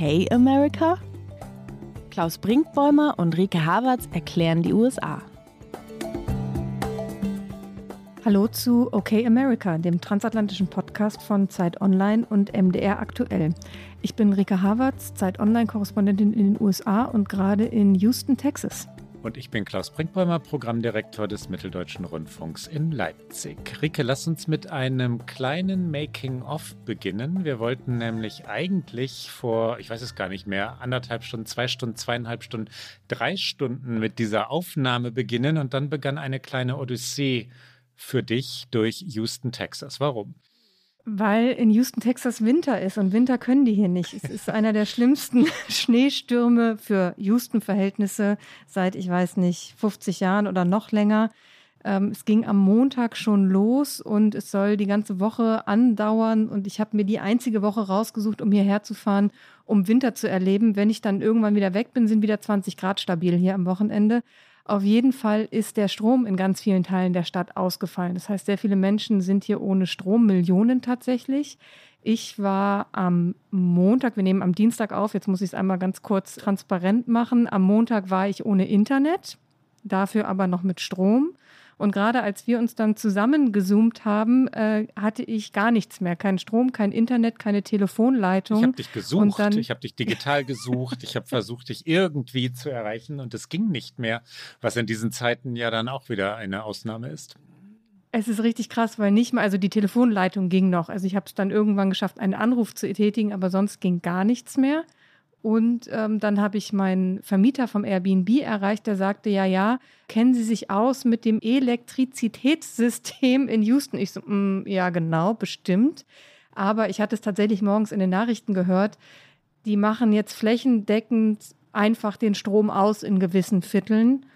Okay America? Klaus Brinkbäumer und Rike Havertz erklären die USA. Hallo zu Okay America, dem transatlantischen Podcast von Zeit Online und MDR aktuell. Ich bin Rike Havertz, Zeit Online-Korrespondentin in den USA und gerade in Houston, Texas. Und ich bin Klaus Brinkbäumer, Programmdirektor des Mitteldeutschen Rundfunks in Leipzig. Rike, lass uns mit einem kleinen Making-of beginnen. Wir wollten nämlich eigentlich vor, ich weiß es gar nicht mehr, anderthalb Stunden, zwei Stunden, zweieinhalb Stunden, drei Stunden mit dieser Aufnahme beginnen. Und dann begann eine kleine Odyssee für dich durch Houston, Texas. Warum? Weil in Houston, Texas Winter ist und Winter können die hier nicht. Es ist einer der schlimmsten Schneestürme für Houston-Verhältnisse seit, ich weiß nicht, 50 Jahren oder noch länger. Ähm, es ging am Montag schon los und es soll die ganze Woche andauern. Und ich habe mir die einzige Woche rausgesucht, um hierher zu fahren, um Winter zu erleben. Wenn ich dann irgendwann wieder weg bin, sind wieder 20 Grad stabil hier am Wochenende. Auf jeden Fall ist der Strom in ganz vielen Teilen der Stadt ausgefallen. Das heißt, sehr viele Menschen sind hier ohne Strom, Millionen tatsächlich. Ich war am Montag, wir nehmen am Dienstag auf, jetzt muss ich es einmal ganz kurz transparent machen. Am Montag war ich ohne Internet, dafür aber noch mit Strom. Und gerade als wir uns dann zusammengezoomt haben, äh, hatte ich gar nichts mehr. Kein Strom, kein Internet, keine Telefonleitung. Ich habe dich gesucht, dann, ich habe dich digital gesucht, ich habe versucht, dich irgendwie zu erreichen und es ging nicht mehr, was in diesen Zeiten ja dann auch wieder eine Ausnahme ist. Es ist richtig krass, weil nicht mal, also die Telefonleitung ging noch. Also ich habe es dann irgendwann geschafft, einen Anruf zu tätigen, aber sonst ging gar nichts mehr. Und ähm, dann habe ich meinen Vermieter vom Airbnb erreicht, der sagte, ja, ja, kennen Sie sich aus mit dem Elektrizitätssystem in Houston? Ich so, mm, ja, genau, bestimmt. Aber ich hatte es tatsächlich morgens in den Nachrichten gehört, die machen jetzt flächendeckend einfach den Strom aus in gewissen Vierteln,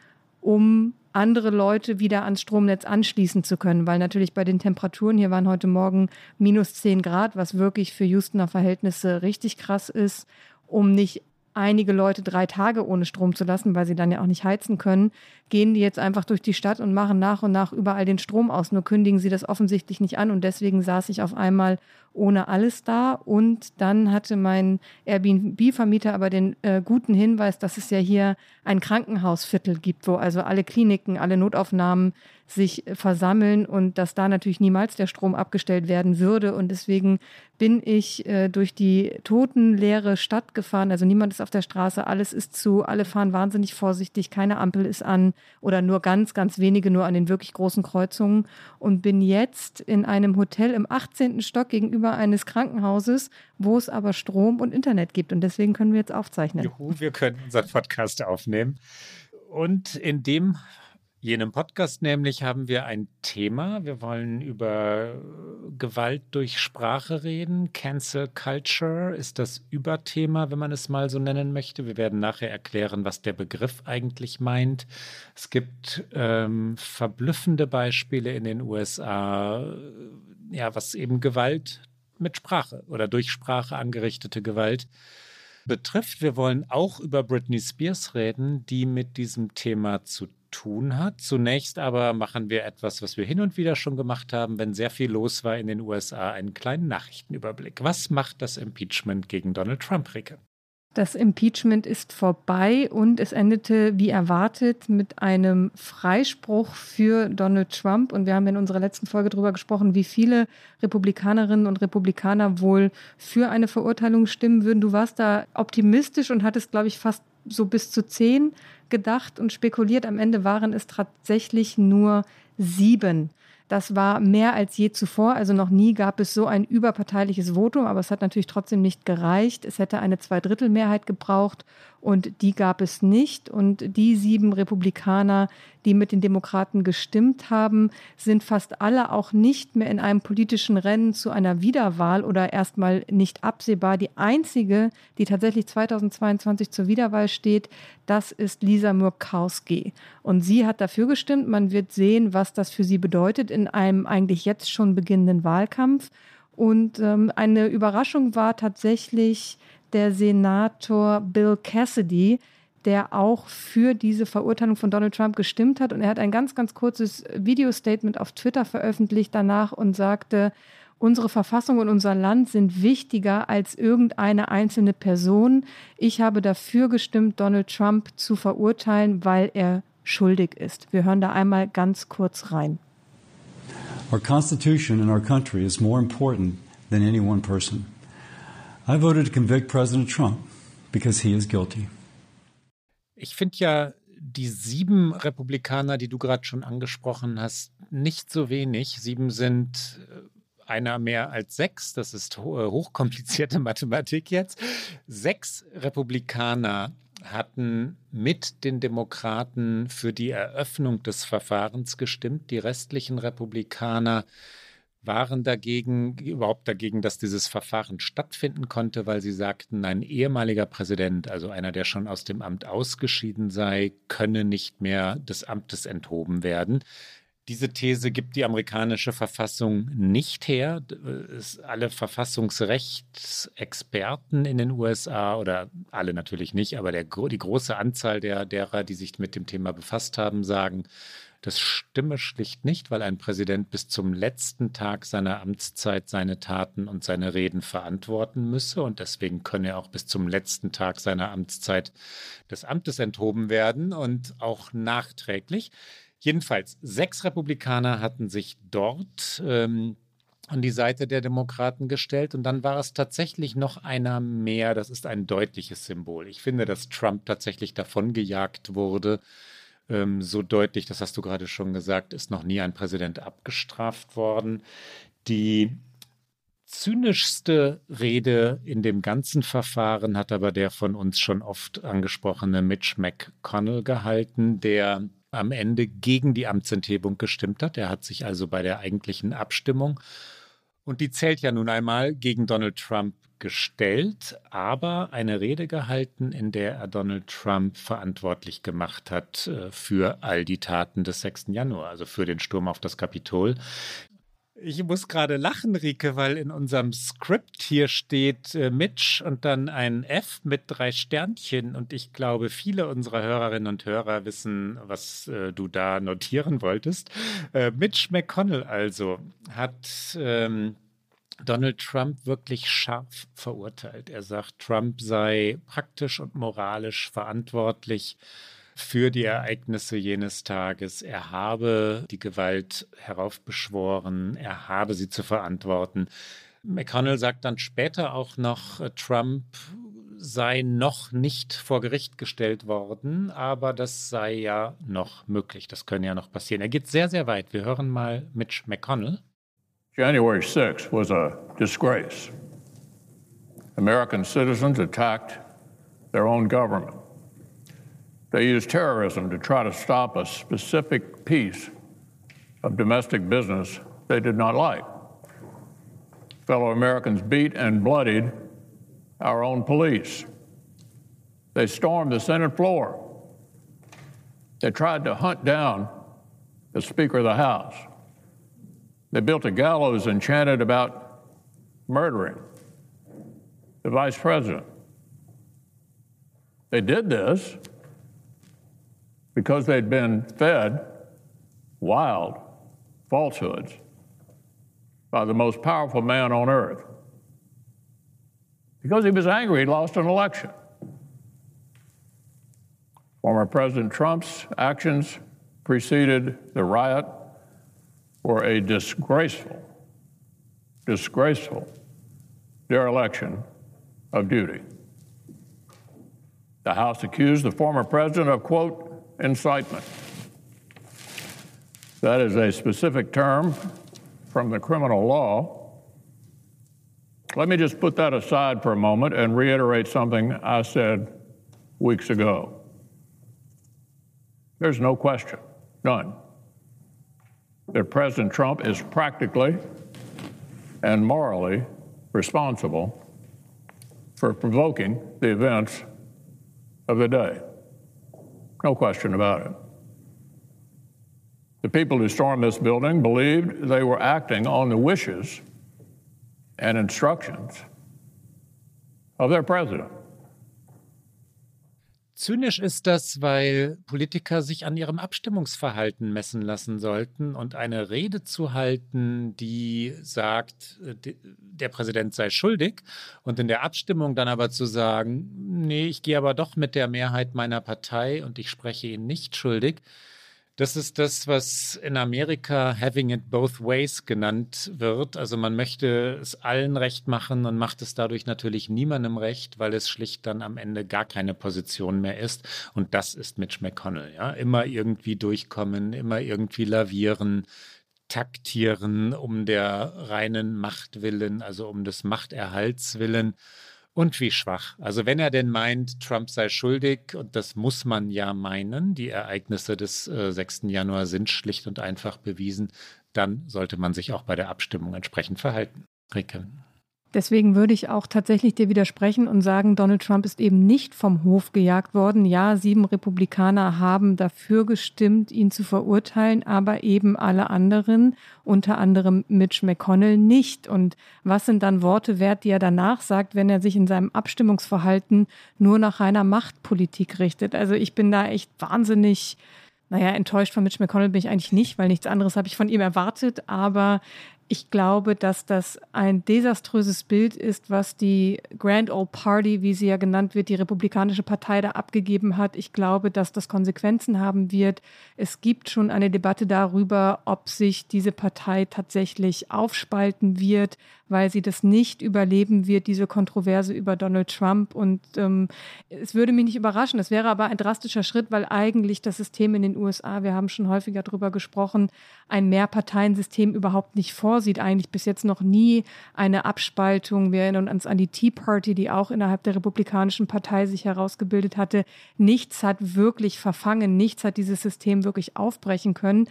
um andere Leute wieder ans Stromnetz anschließen zu können, weil natürlich bei den Temperaturen, hier waren heute Morgen minus 10 Grad, was wirklich für Houstoner Verhältnisse richtig krass ist um nicht einige Leute drei Tage ohne Strom zu lassen, weil sie dann ja auch nicht heizen können, gehen die jetzt einfach durch die Stadt und machen nach und nach überall den Strom aus. Nur kündigen sie das offensichtlich nicht an und deswegen saß ich auf einmal ohne alles da. Und dann hatte mein Airbnb-Vermieter aber den äh, guten Hinweis, dass es ja hier ein Krankenhausviertel gibt, wo also alle Kliniken, alle Notaufnahmen sich versammeln und dass da natürlich niemals der Strom abgestellt werden würde. Und deswegen bin ich äh, durch die totenleere Stadt gefahren. Also niemand ist auf der Straße, alles ist zu, alle fahren wahnsinnig vorsichtig, keine Ampel ist an oder nur ganz, ganz wenige nur an den wirklich großen Kreuzungen und bin jetzt in einem Hotel im 18. Stock gegenüber eines Krankenhauses, wo es aber Strom und Internet gibt. Und deswegen können wir jetzt aufzeichnen. Juhu, wir können unseren Podcast aufnehmen. Und in dem jenem Podcast nämlich haben wir ein Thema. Wir wollen über Gewalt durch Sprache reden. Cancel Culture ist das Überthema, wenn man es mal so nennen möchte. Wir werden nachher erklären, was der Begriff eigentlich meint. Es gibt ähm, verblüffende Beispiele in den USA, ja, was eben Gewalt mit Sprache oder durch Sprache angerichtete Gewalt betrifft. Wir wollen auch über Britney Spears reden, die mit diesem Thema zu tun hat. Zunächst aber machen wir etwas, was wir hin und wieder schon gemacht haben, wenn sehr viel los war in den USA, einen kleinen Nachrichtenüberblick. Was macht das Impeachment gegen Donald Trump, Ricke? Das Impeachment ist vorbei und es endete wie erwartet mit einem Freispruch für Donald Trump. Und wir haben in unserer letzten Folge darüber gesprochen, wie viele Republikanerinnen und Republikaner wohl für eine Verurteilung stimmen würden. Du warst da optimistisch und hattest, glaube ich, fast so bis zu zehn gedacht und spekuliert. Am Ende waren es tatsächlich nur sieben. Das war mehr als je zuvor. Also noch nie gab es so ein überparteiliches Votum, aber es hat natürlich trotzdem nicht gereicht. Es hätte eine Zweidrittelmehrheit gebraucht und die gab es nicht. Und die sieben Republikaner, die mit den Demokraten gestimmt haben, sind fast alle auch nicht mehr in einem politischen Rennen zu einer Wiederwahl oder erstmal nicht absehbar. Die einzige, die tatsächlich 2022 zur Wiederwahl steht, das ist Lisa Murkowski. Und sie hat dafür gestimmt. Man wird sehen, was das für sie bedeutet in einem eigentlich jetzt schon beginnenden Wahlkampf. Und ähm, eine Überraschung war tatsächlich der Senator Bill Cassidy, der auch für diese Verurteilung von Donald Trump gestimmt hat. Und er hat ein ganz, ganz kurzes Video-Statement auf Twitter veröffentlicht danach und sagte, Unsere Verfassung und unser Land sind wichtiger als irgendeine einzelne Person. Ich habe dafür gestimmt, Donald Trump zu verurteilen, weil er schuldig ist. Wir hören da einmal ganz kurz rein. Our Constitution and our country is more important than any one person. I voted to convict President Trump because he is guilty. Ich finde ja die sieben Republikaner, die du gerade schon angesprochen hast, nicht so wenig. Sieben sind äh, einer mehr als sechs. Das ist äh, hochkomplizierte Mathematik jetzt. Sechs Republikaner hatten mit den Demokraten für die Eröffnung des Verfahrens gestimmt. Die restlichen Republikaner waren dagegen, überhaupt dagegen, dass dieses Verfahren stattfinden konnte, weil sie sagten, ein ehemaliger Präsident, also einer, der schon aus dem Amt ausgeschieden sei, könne nicht mehr des Amtes enthoben werden. Diese These gibt die amerikanische Verfassung nicht her. Alle Verfassungsrechtsexperten in den USA oder alle natürlich nicht, aber der, die große Anzahl der, derer, die sich mit dem Thema befasst haben, sagen, das stimme schlicht nicht, weil ein Präsident bis zum letzten Tag seiner Amtszeit seine Taten und seine Reden verantworten müsse und deswegen könne er auch bis zum letzten Tag seiner Amtszeit des Amtes enthoben werden und auch nachträglich. Jedenfalls, sechs Republikaner hatten sich dort ähm, an die Seite der Demokraten gestellt und dann war es tatsächlich noch einer mehr. Das ist ein deutliches Symbol. Ich finde, dass Trump tatsächlich davongejagt wurde. Ähm, so deutlich, das hast du gerade schon gesagt, ist noch nie ein Präsident abgestraft worden. Die zynischste Rede in dem ganzen Verfahren hat aber der von uns schon oft angesprochene Mitch McConnell gehalten, der am Ende gegen die Amtsenthebung gestimmt hat. Er hat sich also bei der eigentlichen Abstimmung, und die zählt ja nun einmal, gegen Donald Trump gestellt, aber eine Rede gehalten, in der er Donald Trump verantwortlich gemacht hat äh, für all die Taten des 6. Januar, also für den Sturm auf das Kapitol. Ich muss gerade lachen, Rike, weil in unserem Skript hier steht äh, Mitch und dann ein F mit drei Sternchen. Und ich glaube, viele unserer Hörerinnen und Hörer wissen, was äh, du da notieren wolltest. Äh, Mitch McConnell also hat ähm, Donald Trump wirklich scharf verurteilt. Er sagt, Trump sei praktisch und moralisch verantwortlich für die Ereignisse jenes Tages. Er habe die Gewalt heraufbeschworen, er habe sie zu verantworten. McConnell sagt dann später auch noch, Trump sei noch nicht vor Gericht gestellt worden, aber das sei ja noch möglich. Das könne ja noch passieren. Er geht sehr, sehr weit. Wir hören mal Mitch McConnell. January 6th was a disgrace. American citizens attacked their own government. They used terrorism to try to stop a specific piece of domestic business they did not like. Fellow Americans beat and bloodied our own police. They stormed the Senate floor. They tried to hunt down the Speaker of the House. They built a gallows and chanted about murdering the Vice President. They did this because they'd been fed wild falsehoods by the most powerful man on earth. Because he was angry, he lost an election. Former President Trump's actions preceded the riot were a disgraceful, disgraceful dereliction of duty. The House accused the former president of, quote, incitement. That is a specific term from the criminal law. Let me just put that aside for a moment and reiterate something I said weeks ago. There's no question, none, that President Trump is practically and morally responsible for provoking the events of the day. No question about it. The people who stormed this building believed they were acting on the wishes and instructions of their president. Zynisch ist das, weil Politiker sich an ihrem Abstimmungsverhalten messen lassen sollten und eine Rede zu halten, die sagt, äh, der Präsident sei schuldig und in der Abstimmung dann aber zu sagen, nee, ich gehe aber doch mit der Mehrheit meiner Partei und ich spreche ihn nicht schuldig, das ist das, was in Amerika having it both ways genannt wird. Also man möchte es allen recht machen und macht es dadurch natürlich niemandem recht, weil es schlicht dann am Ende gar keine Position mehr ist. Und das ist Mitch McConnell. Ja? Immer irgendwie durchkommen, immer irgendwie lavieren, taktieren um der reinen Macht willen, also um des Machterhalts willen. Und wie schwach. Also wenn er denn meint, Trump sei schuldig, und das muss man ja meinen, die Ereignisse des äh, 6. Januar sind schlicht und einfach bewiesen, dann sollte man sich auch bei der Abstimmung entsprechend verhalten. Ricke. Deswegen würde ich auch tatsächlich dir widersprechen und sagen, Donald Trump ist eben nicht vom Hof gejagt worden. Ja, sieben Republikaner haben dafür gestimmt, ihn zu verurteilen, aber eben alle anderen, unter anderem Mitch McConnell, nicht. Und was sind dann Worte wert, die er danach sagt, wenn er sich in seinem Abstimmungsverhalten nur nach reiner Machtpolitik richtet? Also ich bin da echt wahnsinnig naja, enttäuscht von Mitch McConnell bin ich eigentlich nicht, weil nichts anderes habe ich von ihm erwartet. Aber ich glaube, dass das ein desaströses Bild ist, was die Grand Old Party, wie sie ja genannt wird, die Republikanische Partei da abgegeben hat. Ich glaube, dass das Konsequenzen haben wird. Es gibt schon eine Debatte darüber, ob sich diese Partei tatsächlich aufspalten wird, weil sie das nicht überleben wird, diese Kontroverse über Donald Trump. Und ähm, es würde mich nicht überraschen. Es wäre aber ein drastischer Schritt, weil eigentlich das System in den USA, wir haben schon häufiger darüber gesprochen, ein Mehrparteiensystem überhaupt nicht vorsieht. Eigentlich bis jetzt noch nie eine Abspaltung. Wir erinnern uns an die Tea Party, die auch innerhalb der Republikanischen Partei sich herausgebildet hatte. Nichts hat wirklich verfangen, nichts hat dieses System wirklich aufbrechen können.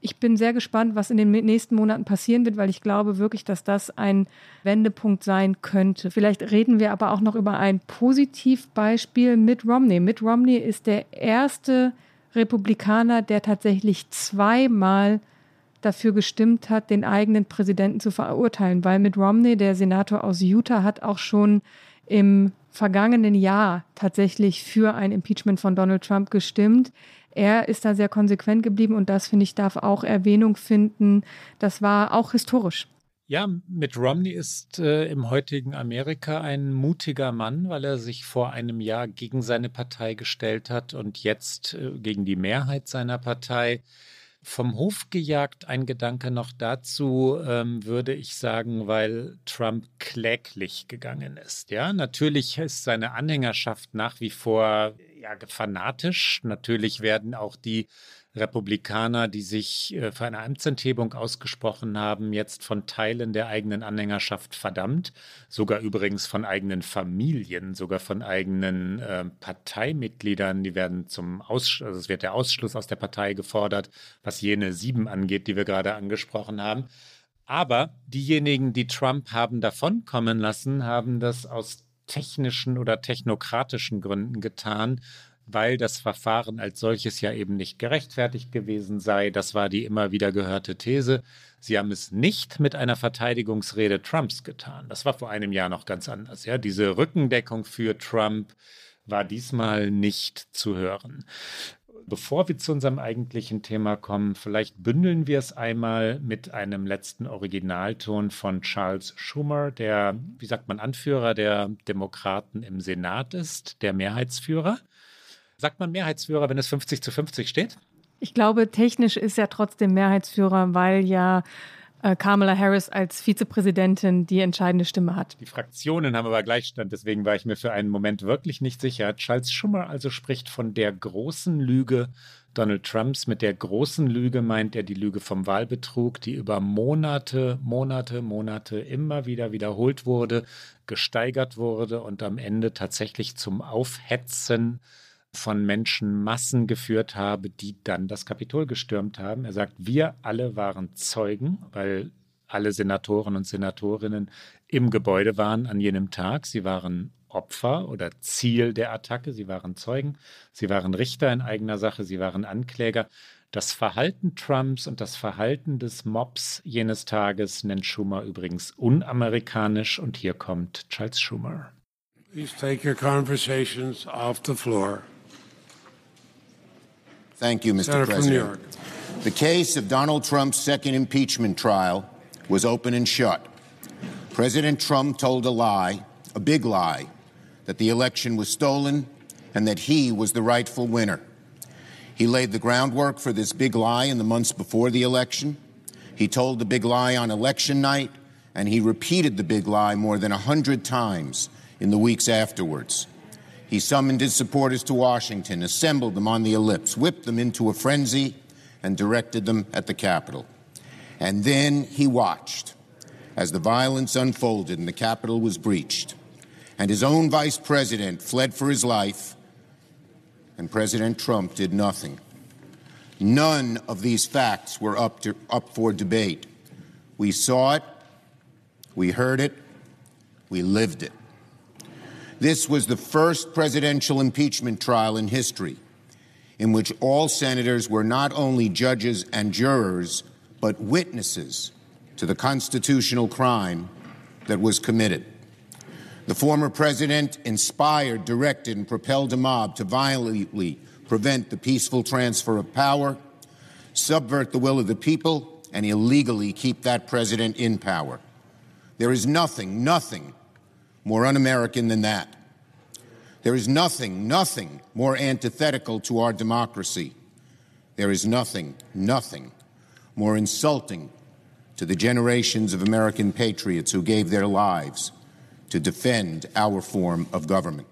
Ich bin sehr gespannt, was in den nächsten Monaten passieren wird, weil ich glaube wirklich, dass das ein Wendepunkt sein könnte. Vielleicht reden wir aber auch noch über ein Positivbeispiel mit Romney. Mitt Romney ist der erste Republikaner, der tatsächlich zweimal dafür gestimmt hat, den eigenen Präsidenten zu verurteilen, weil Mitt Romney, der Senator aus Utah, hat auch schon im vergangenen Jahr tatsächlich für ein Impeachment von Donald Trump gestimmt. Er ist da sehr konsequent geblieben und das, finde ich, darf auch Erwähnung finden. Das war auch historisch. Ja, Mitt Romney ist äh, im heutigen Amerika ein mutiger Mann, weil er sich vor einem Jahr gegen seine Partei gestellt hat und jetzt äh, gegen die Mehrheit seiner Partei. Vom Hof gejagt ein Gedanke noch dazu, ähm, würde ich sagen, weil Trump kläglich gegangen ist. Ja, natürlich ist seine Anhängerschaft nach wie vor ja, fanatisch. Natürlich werden auch die Republikaner, die sich äh, für eine Amtsenthebung ausgesprochen haben, jetzt von Teilen der eigenen Anhängerschaft verdammt, sogar übrigens von eigenen Familien, sogar von eigenen äh, Parteimitgliedern, die werden zum Ausschluss, also es wird der Ausschluss aus der Partei gefordert, was jene sieben angeht, die wir gerade angesprochen haben. Aber diejenigen, die Trump haben davonkommen lassen, haben das aus technischen oder technokratischen Gründen getan, weil das Verfahren als solches ja eben nicht gerechtfertigt gewesen sei. Das war die immer wieder gehörte These. Sie haben es nicht mit einer Verteidigungsrede Trumps getan. Das war vor einem Jahr noch ganz anders. Ja, diese Rückendeckung für Trump war diesmal nicht zu hören. Bevor wir zu unserem eigentlichen Thema kommen, vielleicht bündeln wir es einmal mit einem letzten Originalton von Charles Schumer, der, wie sagt man, Anführer der Demokraten im Senat ist, der Mehrheitsführer. Sagt man Mehrheitsführer, wenn es 50 zu 50 steht? Ich glaube, technisch ist er trotzdem Mehrheitsführer, weil ja äh, Kamala Harris als Vizepräsidentin die entscheidende Stimme hat. Die Fraktionen haben aber Gleichstand, deswegen war ich mir für einen Moment wirklich nicht sicher. Charles Schumer also spricht von der großen Lüge Donald Trumps. Mit der großen Lüge meint er die Lüge vom Wahlbetrug, die über Monate, Monate, Monate immer wieder wiederholt wurde, gesteigert wurde und am Ende tatsächlich zum Aufhetzen von Menschenmassen geführt habe, die dann das Kapitol gestürmt haben. Er sagt, wir alle waren Zeugen, weil alle Senatoren und Senatorinnen im Gebäude waren an jenem Tag. Sie waren Opfer oder Ziel der Attacke. Sie waren Zeugen. Sie waren Richter in eigener Sache. Sie waren Ankläger. Das Verhalten Trumps und das Verhalten des Mobs jenes Tages nennt Schumer übrigens unamerikanisch. Und hier kommt Charles Schumer. Please take your conversations off the floor. Thank you, Mr. Senator President. from New York. The case of Donald Trump's second impeachment trial was open and shut. President Trump told a lie, a big lie, that the election was stolen and that he was the rightful winner. He laid the groundwork for this big lie in the months before the election. He told the big lie on election night, and he repeated the big lie more than a hundred times in the weeks afterwards. He summoned his supporters to Washington, assembled them on the ellipse, whipped them into a frenzy, and directed them at the Capitol. And then he watched as the violence unfolded and the Capitol was breached. And his own vice president fled for his life, and President Trump did nothing. None of these facts were up, to, up for debate. We saw it, we heard it, we lived it. This was the first presidential impeachment trial in history in which all senators were not only judges and jurors, but witnesses to the constitutional crime that was committed. The former president inspired, directed, and propelled a mob to violently prevent the peaceful transfer of power, subvert the will of the people, and illegally keep that president in power. There is nothing, nothing more un American than that. There is nothing, nothing more antithetical to our democracy. There is nothing, nothing more insulting to the generations of American patriots who gave their lives to defend our form of government.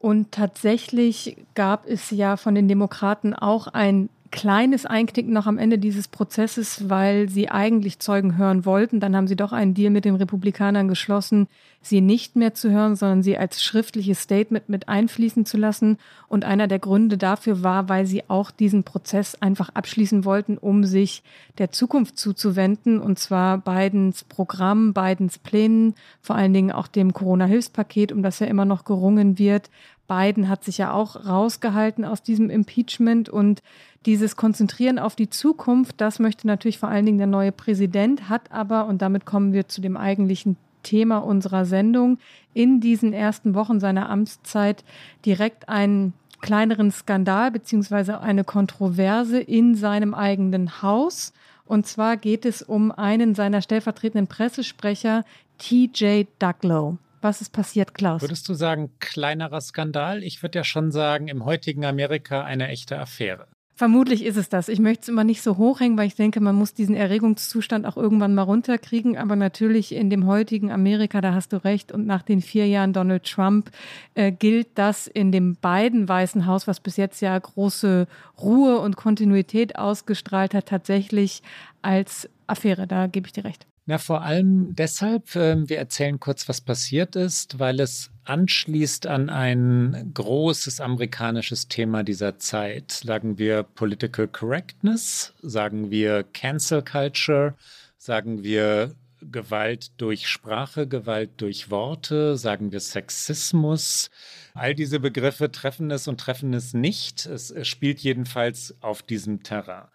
Und tatsächlich gab es ja von den Demokraten auch ein kleines Einknicken noch am Ende dieses Prozesses, weil sie eigentlich Zeugen hören wollten. Dann haben sie doch einen Deal mit den Republikanern geschlossen, sie nicht mehr zu hören, sondern sie als schriftliches Statement mit einfließen zu lassen. Und einer der Gründe dafür war, weil sie auch diesen Prozess einfach abschließen wollten, um sich der Zukunft zuzuwenden. Und zwar Bidens Programm, Bidens Plänen, vor allen Dingen auch dem Corona-Hilfspaket, um das ja immer noch gerungen wird. Biden hat sich ja auch rausgehalten aus diesem Impeachment und dieses Konzentrieren auf die Zukunft, das möchte natürlich vor allen Dingen der neue Präsident, hat aber, und damit kommen wir zu dem eigentlichen Thema unserer Sendung, in diesen ersten Wochen seiner Amtszeit direkt einen kleineren Skandal beziehungsweise eine Kontroverse in seinem eigenen Haus. Und zwar geht es um einen seiner stellvertretenden Pressesprecher, TJ Ducklow. Was ist passiert, Klaus? Würdest du sagen, kleinerer Skandal? Ich würde ja schon sagen, im heutigen Amerika eine echte Affäre. Vermutlich ist es das. Ich möchte es immer nicht so hochhängen, weil ich denke, man muss diesen Erregungszustand auch irgendwann mal runterkriegen. Aber natürlich in dem heutigen Amerika, da hast du recht. Und nach den vier Jahren Donald Trump äh, gilt das in dem beiden Weißen Haus, was bis jetzt ja große Ruhe und Kontinuität ausgestrahlt hat, tatsächlich als Affäre. Da gebe ich dir recht. Na, vor allem deshalb, äh, wir erzählen kurz, was passiert ist, weil es anschließt an ein großes amerikanisches Thema dieser Zeit. Sagen wir Political Correctness, sagen wir Cancel Culture, sagen wir Gewalt durch Sprache, Gewalt durch Worte, sagen wir Sexismus. All diese Begriffe treffen es und treffen es nicht. Es, es spielt jedenfalls auf diesem Terrain.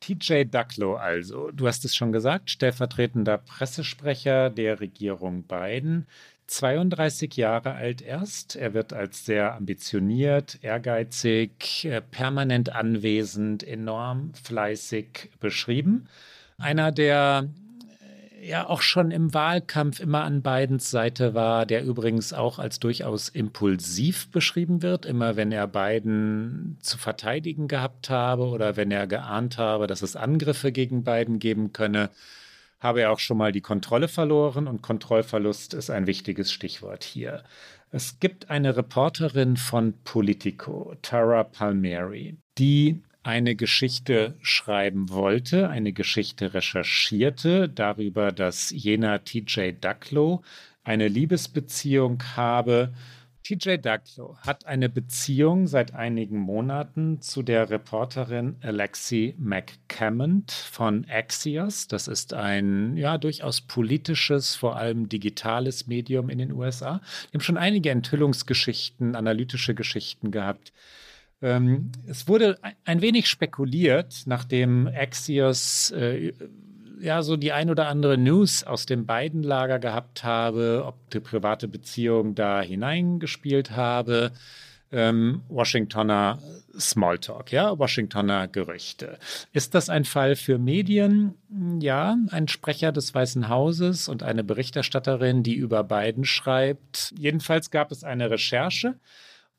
TJ Ducklow also, du hast es schon gesagt, stellvertretender Pressesprecher der Regierung Biden, 32 Jahre alt erst. Er wird als sehr ambitioniert, ehrgeizig, äh, permanent anwesend, enorm fleißig beschrieben. Einer, der ja auch schon im Wahlkampf immer an Bidens Seite war, der übrigens auch als durchaus impulsiv beschrieben wird, immer wenn er Biden zu verteidigen gehabt habe oder wenn er geahnt habe, dass es Angriffe gegen Biden geben könne, habe er auch schon mal die Kontrolle verloren und Kontrollverlust ist ein wichtiges Stichwort hier. Es gibt eine Reporterin von Politico, Tara Palmieri, die eine Geschichte schreiben wollte, eine Geschichte recherchierte darüber, dass jener TJ Ducklow eine Liebesbeziehung habe. TJ Ducklow hat eine Beziehung seit einigen Monaten zu der Reporterin Alexi McCammond von Axios. Das ist ein ja durchaus politisches, vor allem digitales Medium in den USA. Wir haben schon einige Enthüllungsgeschichten, analytische Geschichten gehabt ähm, es wurde ein wenig spekuliert, nachdem Axios äh, ja so die ein oder andere News aus dem beiden Lager gehabt habe, ob die private Beziehung da hineingespielt habe. Ähm, Washingtoner Smalltalk, ja, Washingtoner Gerüchte. Ist das ein Fall für Medien? Ja, ein Sprecher des Weißen Hauses und eine Berichterstatterin, die über Biden schreibt. Jedenfalls gab es eine Recherche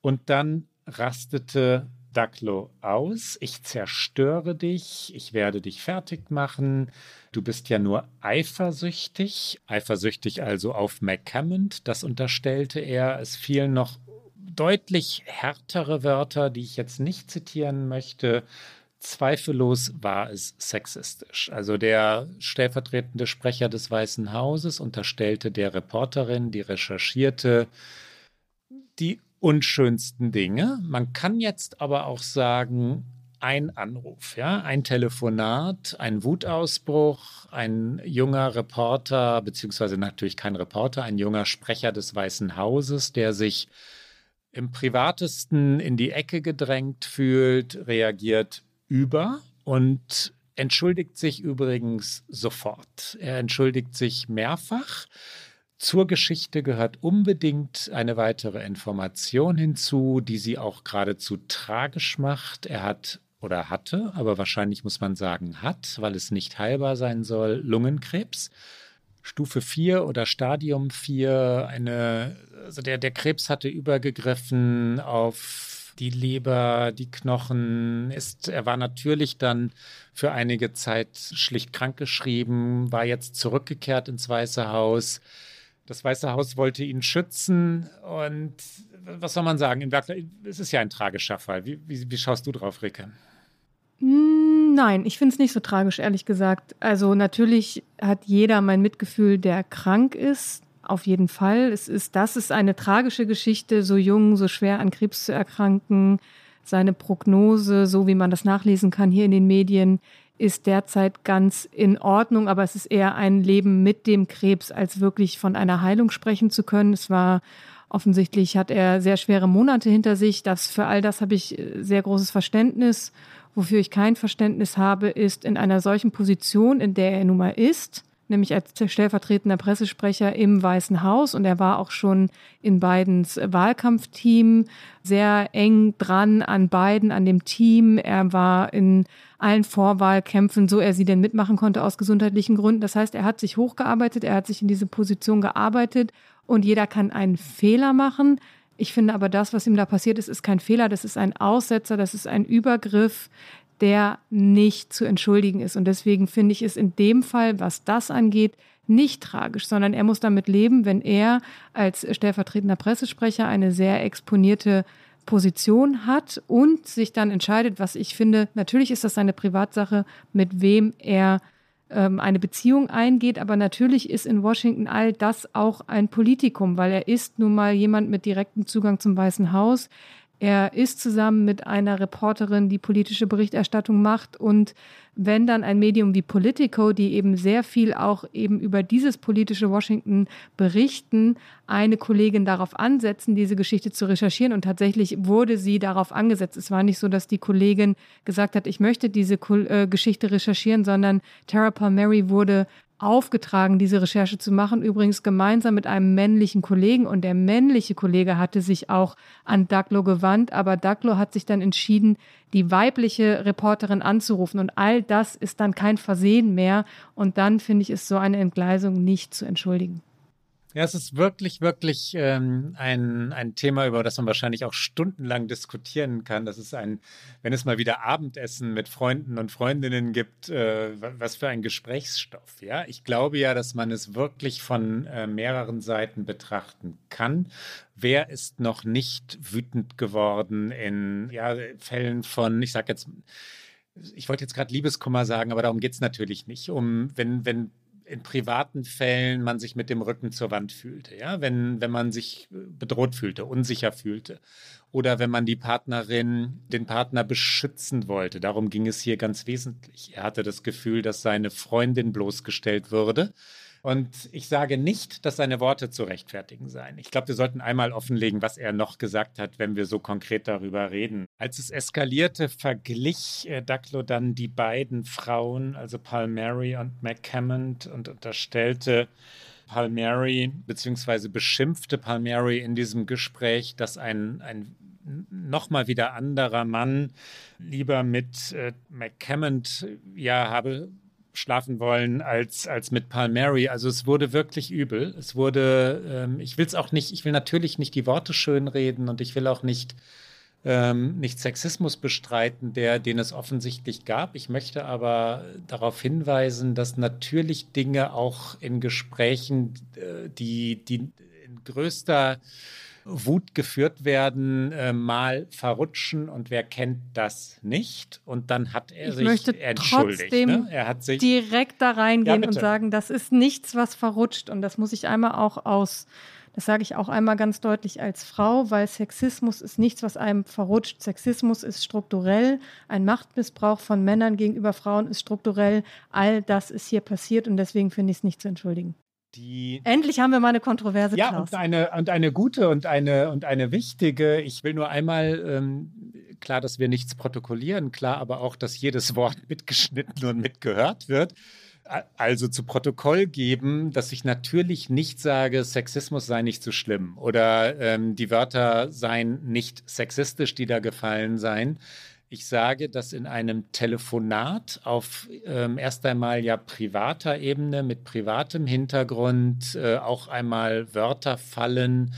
und dann rastete Daglo aus. Ich zerstöre dich, ich werde dich fertig machen. Du bist ja nur eifersüchtig, eifersüchtig also auf McCammond, das unterstellte er. Es fielen noch deutlich härtere Wörter, die ich jetzt nicht zitieren möchte. Zweifellos war es sexistisch. Also der stellvertretende Sprecher des Weißen Hauses unterstellte der Reporterin, die recherchierte, die unschönsten Dinge. Man kann jetzt aber auch sagen, ein Anruf, ja, ein Telefonat, ein Wutausbruch, ein junger Reporter, beziehungsweise natürlich kein Reporter, ein junger Sprecher des Weißen Hauses, der sich im privatesten in die Ecke gedrängt fühlt, reagiert über und entschuldigt sich übrigens sofort. Er entschuldigt sich mehrfach. Zur Geschichte gehört unbedingt eine weitere Information hinzu, die sie auch geradezu tragisch macht. Er hat oder hatte, aber wahrscheinlich muss man sagen hat, weil es nicht heilbar sein soll, Lungenkrebs. Stufe 4 oder Stadium 4, eine, also der, der Krebs hatte übergegriffen auf die Leber, die Knochen. Ist, er war natürlich dann für einige Zeit schlicht krankgeschrieben, war jetzt zurückgekehrt ins Weiße Haus. Das Weiße Haus wollte ihn schützen und was soll man sagen? Es ist ja ein tragischer Fall. Wie, wie, wie schaust du drauf, Ricke? Hm, nein, ich finde es nicht so tragisch, ehrlich gesagt. Also natürlich hat jeder mein Mitgefühl, der krank ist. Auf jeden Fall. Es ist, das ist eine tragische Geschichte, so jung, so schwer an Krebs zu erkranken. Seine Prognose, so wie man das nachlesen kann hier in den Medien, ist derzeit ganz in Ordnung, aber es ist eher ein Leben mit dem Krebs, als wirklich von einer Heilung sprechen zu können. Es war offensichtlich, hat er sehr schwere Monate hinter sich. Das, für all das habe ich äh, sehr großes Verständnis Wofür ich kein Verständnis habe, ist in einer solchen Position, in der er nun mal ist, nämlich als stellvertretender Pressesprecher im Weißen Haus und er war auch schon in Bidens Wahlkampfteam sehr eng dran an Biden, an dem Team. Er war in allen Vorwahlkämpfen, so er sie denn mitmachen konnte aus gesundheitlichen Gründen. Das heißt, er hat sich hochgearbeitet, er hat sich in diese Position gearbeitet und jeder kann einen Fehler machen. Ich finde aber das, was ihm da passiert ist, ist kein Fehler, das ist ein Aussetzer, das ist ein Übergriff, der nicht zu entschuldigen ist. Und deswegen finde ich es in dem Fall, was das angeht, nicht tragisch, sondern er muss damit leben, wenn er als stellvertretender Pressesprecher eine sehr exponierte Position hat und sich dann entscheidet, was ich finde, natürlich ist das seine Privatsache, mit wem er ähm, eine Beziehung eingeht. Aber natürlich ist in Washington all das auch ein Politikum, weil er ist nun mal jemand mit direktem Zugang zum Weißen Haus. Er ist zusammen mit einer Reporterin, die politische Berichterstattung macht. Und wenn dann ein Medium wie Politico, die eben sehr viel auch eben über dieses politische Washington berichten, eine Kollegin darauf ansetzen, diese Geschichte zu recherchieren. Und tatsächlich wurde sie darauf angesetzt. Es war nicht so, dass die Kollegin gesagt hat, ich möchte diese äh, Geschichte recherchieren, sondern Tara Palmieri wurde aufgetragen, diese Recherche zu machen, übrigens gemeinsam mit einem männlichen Kollegen. Und der männliche Kollege hatte sich auch an Daglo gewandt, aber Daglo hat sich dann entschieden, die weibliche Reporterin anzurufen. Und all das ist dann kein Versehen mehr. Und dann finde ich, ist so eine Entgleisung nicht zu entschuldigen. Ja, es ist wirklich, wirklich ähm, ein, ein Thema, über das man wahrscheinlich auch stundenlang diskutieren kann. Das ist ein, wenn es mal wieder Abendessen mit Freunden und Freundinnen gibt, äh, was für ein Gesprächsstoff. Ja, ich glaube ja, dass man es wirklich von äh, mehreren Seiten betrachten kann. Wer ist noch nicht wütend geworden in ja, Fällen von, ich sage jetzt, ich wollte jetzt gerade Liebeskummer sagen, aber darum geht es natürlich nicht. Um, wenn, wenn in privaten Fällen man sich mit dem Rücken zur Wand fühlte, ja, wenn, wenn man sich bedroht fühlte, unsicher fühlte oder wenn man die Partnerin, den Partner beschützen wollte. Darum ging es hier ganz wesentlich. Er hatte das Gefühl, dass seine Freundin bloßgestellt würde und ich sage nicht, dass seine Worte zu rechtfertigen seien. Ich glaube, wir sollten einmal offenlegen, was er noch gesagt hat, wenn wir so konkret darüber reden. Als es eskalierte, verglich äh, Ducklow dann die beiden Frauen, also Palmieri und McCammond, und unterstellte, Palmieri beziehungsweise beschimpfte Palmieri in diesem Gespräch, dass ein, ein nochmal wieder anderer Mann lieber mit äh, McCammond ja habe schlafen wollen als, als mit Palmieri. Also es wurde wirklich übel. Es wurde, ähm, ich will es auch nicht, ich will natürlich nicht die Worte schönreden und ich will auch nicht, ähm, nicht Sexismus bestreiten, der, den es offensichtlich gab. Ich möchte aber darauf hinweisen, dass natürlich Dinge auch in Gesprächen, äh, die, die in größter Wut geführt werden, äh, mal verrutschen und wer kennt das nicht? Und dann hat er ich sich möchte entschuldigt. Trotzdem Ne? Er hat sich direkt da reingehen Ja, und sagen, das ist nichts, was verrutscht. Und das muss ich einmal auch aus, das sage ich auch einmal ganz deutlich als Frau, weil Sexismus ist nichts, was einem verrutscht. Sexismus ist strukturell, ein Machtmissbrauch von Männern gegenüber Frauen ist strukturell. All das ist hier passiert und deswegen finde ich es nicht zu entschuldigen. Die Endlich haben wir mal eine Kontroverse, Ja, Klaus. und eine, und eine gute und eine, und eine wichtige. Ich will nur einmal, ähm, klar, dass wir nichts protokollieren, klar, aber auch, dass jedes Wort mitgeschnitten und mitgehört wird. Also zu Protokoll geben, dass ich natürlich nicht sage, Sexismus sei nicht so schlimm oder ähm, die Wörter seien nicht sexistisch, die da gefallen seien. Ich sage, dass in einem Telefonat auf ähm, erst einmal ja privater Ebene mit privatem Hintergrund äh, auch einmal Wörter fallen,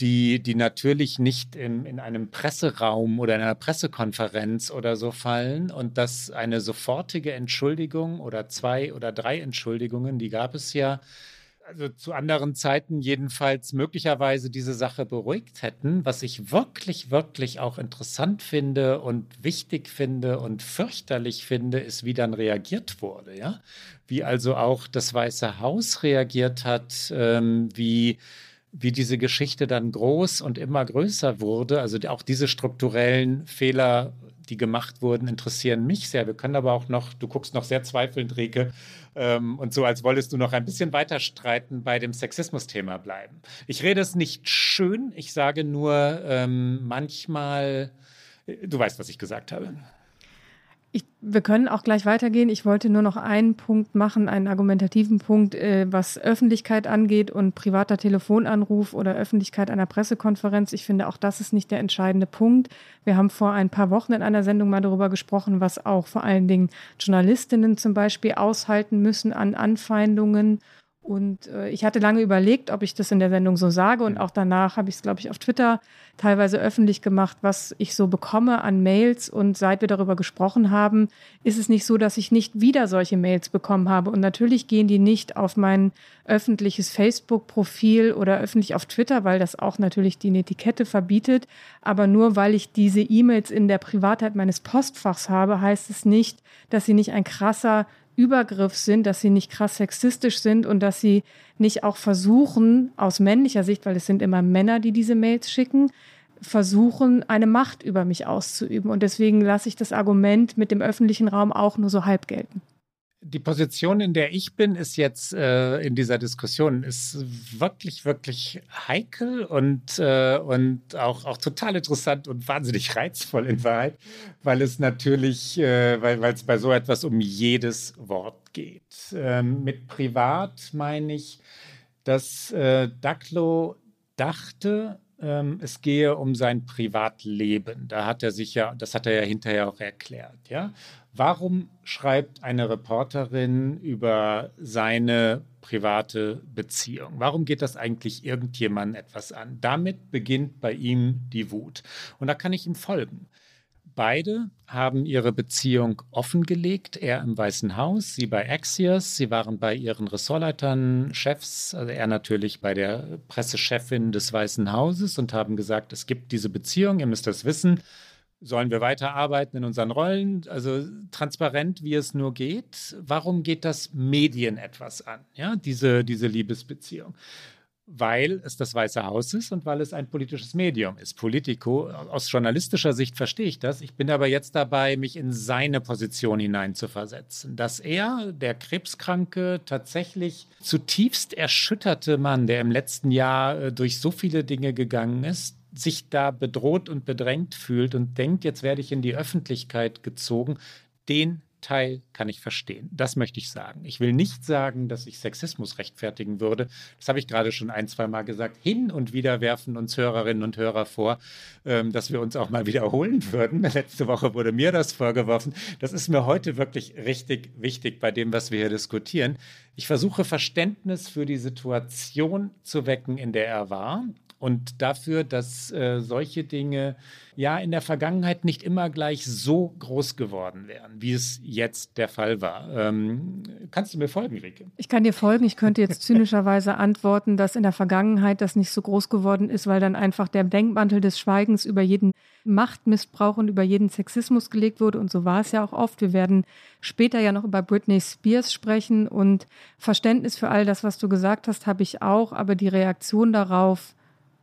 die, die natürlich nicht im, in einem Presseraum oder in einer Pressekonferenz oder so fallen und dass eine sofortige Entschuldigung oder zwei oder drei Entschuldigungen, die gab es ja, also zu anderen Zeiten jedenfalls möglicherweise diese Sache beruhigt hätten, was ich wirklich, wirklich auch interessant finde und wichtig finde und fürchterlich finde, ist, wie dann reagiert wurde, ja. Wie also auch das Weiße Haus reagiert hat, ähm, wie wie diese Geschichte dann groß und immer größer wurde. Also auch diese strukturellen Fehler, die gemacht wurden, interessieren mich sehr. Wir können aber auch noch, du guckst noch sehr zweifelnd, Rike, ähm, und so, als wolltest du noch ein bisschen weiter streiten, bei dem Sexismus-Thema bleiben. Ich rede es nicht schön, ich sage nur ähm, manchmal, äh, du weißt, was ich gesagt habe. Ich, wir können auch gleich weitergehen. Ich wollte nur noch einen Punkt machen, einen argumentativen Punkt, äh, was Öffentlichkeit angeht und privater Telefonanruf oder Öffentlichkeit einer Pressekonferenz. Ich finde, auch das ist nicht der entscheidende Punkt. Wir haben vor ein paar Wochen in einer Sendung mal darüber gesprochen, was auch vor allen Dingen Journalistinnen zum Beispiel aushalten müssen an Anfeindungen. Und äh, ich hatte lange überlegt, ob ich das in der Sendung so sage. Und auch danach habe ich es, glaube ich, auf Twitter teilweise öffentlich gemacht, was ich so bekomme an Mails. Und seit wir darüber gesprochen haben, ist es nicht so, dass ich nicht wieder solche Mails bekommen habe. Und natürlich gehen die nicht auf mein öffentliches Facebook-Profil oder öffentlich auf Twitter, weil das auch natürlich die Etikette verbietet. Aber nur weil ich diese E-Mails in der Privatheit meines Postfachs habe, heißt es nicht, dass sie nicht ein krasser Übergriff sind, dass sie nicht krass sexistisch sind und dass sie nicht auch versuchen, aus männlicher Sicht, weil es sind immer Männer, die diese Mails schicken, versuchen, eine Macht über mich auszuüben. Und deswegen lasse ich das Argument mit dem öffentlichen Raum auch nur so halb gelten. Die Position, in der ich bin, ist jetzt äh, in dieser Diskussion, ist wirklich, wirklich heikel und, äh, und auch, auch total interessant und wahnsinnig reizvoll in Wahrheit, weil es natürlich, äh, weil es bei so etwas um jedes Wort geht. Ähm, mit privat meine ich, dass äh, Daklo dachte, ähm, es gehe um sein Privatleben. Da hat er sich ja, das hat er ja hinterher auch erklärt, ja. Warum schreibt eine Reporterin über seine private Beziehung? Warum geht das eigentlich irgendjemandem etwas an? Damit beginnt bei ihm die Wut. Und da kann ich ihm folgen. Beide haben ihre Beziehung offengelegt, er im Weißen Haus, sie bei Axios, sie waren bei ihren Ressortleitern, Chefs, also er natürlich bei der Pressechefin des Weißen Hauses und haben gesagt, es gibt diese Beziehung, ihr müsst das wissen, sollen wir weiterarbeiten in unseren Rollen, also transparent, wie es nur geht. Warum geht das Medien etwas an, ja, diese, diese Liebesbeziehung? weil es das Weiße Haus ist und weil es ein politisches Medium ist. Politico, aus journalistischer Sicht verstehe ich das. Ich bin aber jetzt dabei, mich in seine Position hineinzuversetzen. Dass er, der krebskranke, tatsächlich zutiefst erschütterte Mann, der im letzten Jahr äh, durch so viele Dinge gegangen ist, sich da bedroht und bedrängt fühlt und denkt, jetzt werde ich in die Öffentlichkeit gezogen, den Teil kann ich verstehen. Das möchte ich sagen. Ich will nicht sagen, dass ich Sexismus rechtfertigen würde. Das habe ich gerade schon ein, zwei Mal gesagt. Hin und wieder werfen uns Hörerinnen und Hörer vor, ähm, dass wir uns auch mal wiederholen würden. Letzte Woche wurde mir das vorgeworfen. Das ist mir heute wirklich richtig wichtig bei dem, was wir hier diskutieren. Ich versuche Verständnis für die Situation zu wecken, in der er war und dafür, dass äh, solche Dinge ja in der Vergangenheit nicht immer gleich so groß geworden wären, wie es jetzt der Fall war. Ähm, kannst du mir folgen, Rike? Ich kann dir folgen. Ich könnte jetzt zynischerweise antworten, dass in der Vergangenheit das nicht so groß geworden ist, weil dann einfach der Denkmantel des Schweigens über jeden Machtmissbrauch und über jeden Sexismus gelegt wurde. Und so war es ja auch oft. Wir werden später ja noch über Britney Spears sprechen und Verständnis für all das, was du gesagt hast, habe ich auch. Aber die Reaktion darauf,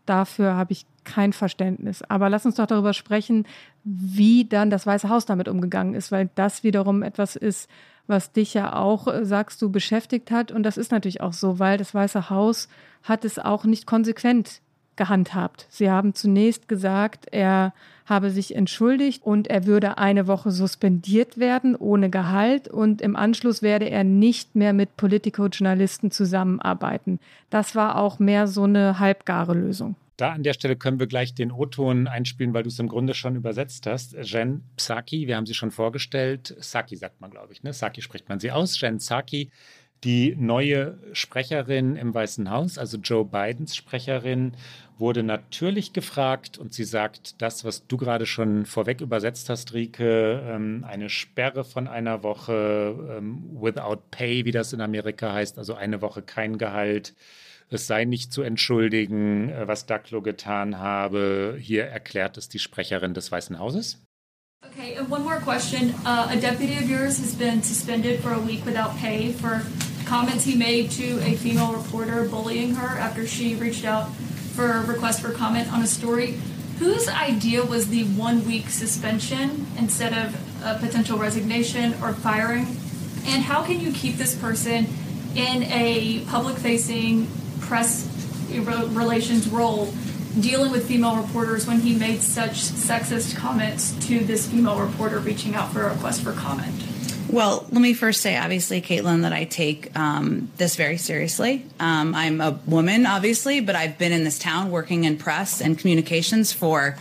dafür habe ich kein Verständnis. Aber lass uns doch darüber sprechen, wie dann das Weiße Haus damit umgegangen ist, weil das wiederum etwas ist, was dich ja auch, äh, sagst du, beschäftigt hat. Und das ist natürlich auch so, weil das Weiße Haus hat es auch nicht konsequent gehandhabt. Sie haben zunächst gesagt, er habe sich entschuldigt und er würde eine Woche suspendiert werden ohne Gehalt und im Anschluss werde er nicht mehr mit Politico-Journalisten zusammenarbeiten. Das war auch mehr so eine halbgare Lösung. Da an der Stelle können wir gleich den O-Ton einspielen, weil du es im Grunde schon übersetzt hast. Jen Psaki, wir haben sie schon vorgestellt. Saki sagt man, glaube ich. Ne? Saki spricht man sie aus. Jen Psaki, die neue Sprecherin im Weißen Haus, also Joe Bidens Sprecherin, wurde natürlich gefragt und sie sagt das, was du gerade schon vorweg übersetzt hast, Rike, ähm, eine Sperre von einer Woche ähm, without pay, wie das in Amerika heißt, also eine Woche kein Gehalt es sei nicht zu entschuldigen, äh, was Ducklo getan habe. Hier erklärt es die Sprecherin des Weißen Hauses. Okay, and one more question. Uh, a deputy of yours has been suspended for a week without pay for comments he made to a female reporter bullying her after she reached out for a request for comment on a story. Whose idea was the one week suspension instead of a potential resignation or firing? And how can you keep this person in a public facing press relations role dealing with female reporters when he made such sexist comments to this female reporter reaching out for a request for comment? Well, let me first say, obviously, Caitlin, that I take um, this very seriously. Um, I'm a woman, obviously, but I've been in this town working in press and communications for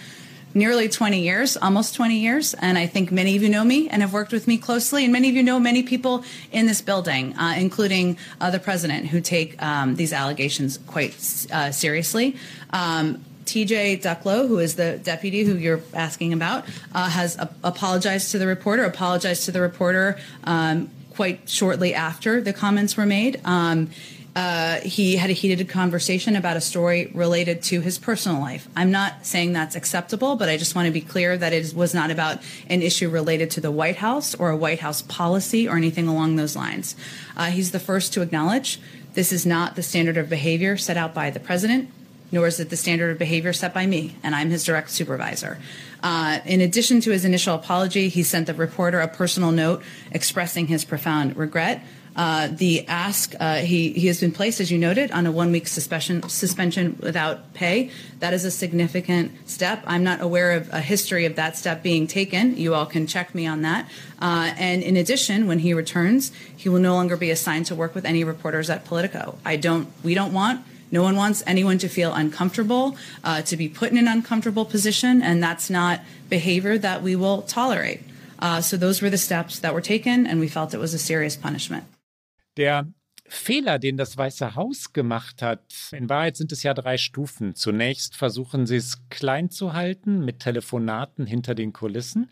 nearly 20 years, almost 20 years. And I think many of you know me and have worked with me closely. And many of you know many people in this building, uh, including uh, the president, who take um, these allegations quite uh, seriously. Um, TJ Ducklow, who is the deputy who you're asking about, uh, has apologized to the reporter, apologized to the reporter um, quite shortly after the comments were made. Um, uh, he had a heated conversation about a story related to his personal life. I'm not saying that's acceptable, but I just want to be clear that it was not about an issue related to the White House or a White House policy or anything along those lines. Uh, he's the first to acknowledge this is not the standard of behavior set out by the president, nor is it the standard of behavior set by me, and I'm his direct supervisor. Uh, in addition to his initial apology, he sent the reporter a personal note expressing his profound regret uh, the ask, uh, he, he has been placed, as you noted, on a one week suspension, suspension without pay. That is a significant step. I'm not aware of a history of that step being taken. You all can check me on that. Uh, and in addition, when he returns, he will no longer be assigned to work with any reporters at Politico. I don't, we don't want no one wants anyone to feel uncomfortable, uh, to be put in an uncomfortable position, and that's not behavior that we will tolerate. Uh, so those were the steps that were taken, and we felt it was a serious punishment. Der Fehler, den das Weiße Haus gemacht hat, in Wahrheit sind es ja drei Stufen. Zunächst versuchen sie es klein zu halten mit Telefonaten hinter den Kulissen.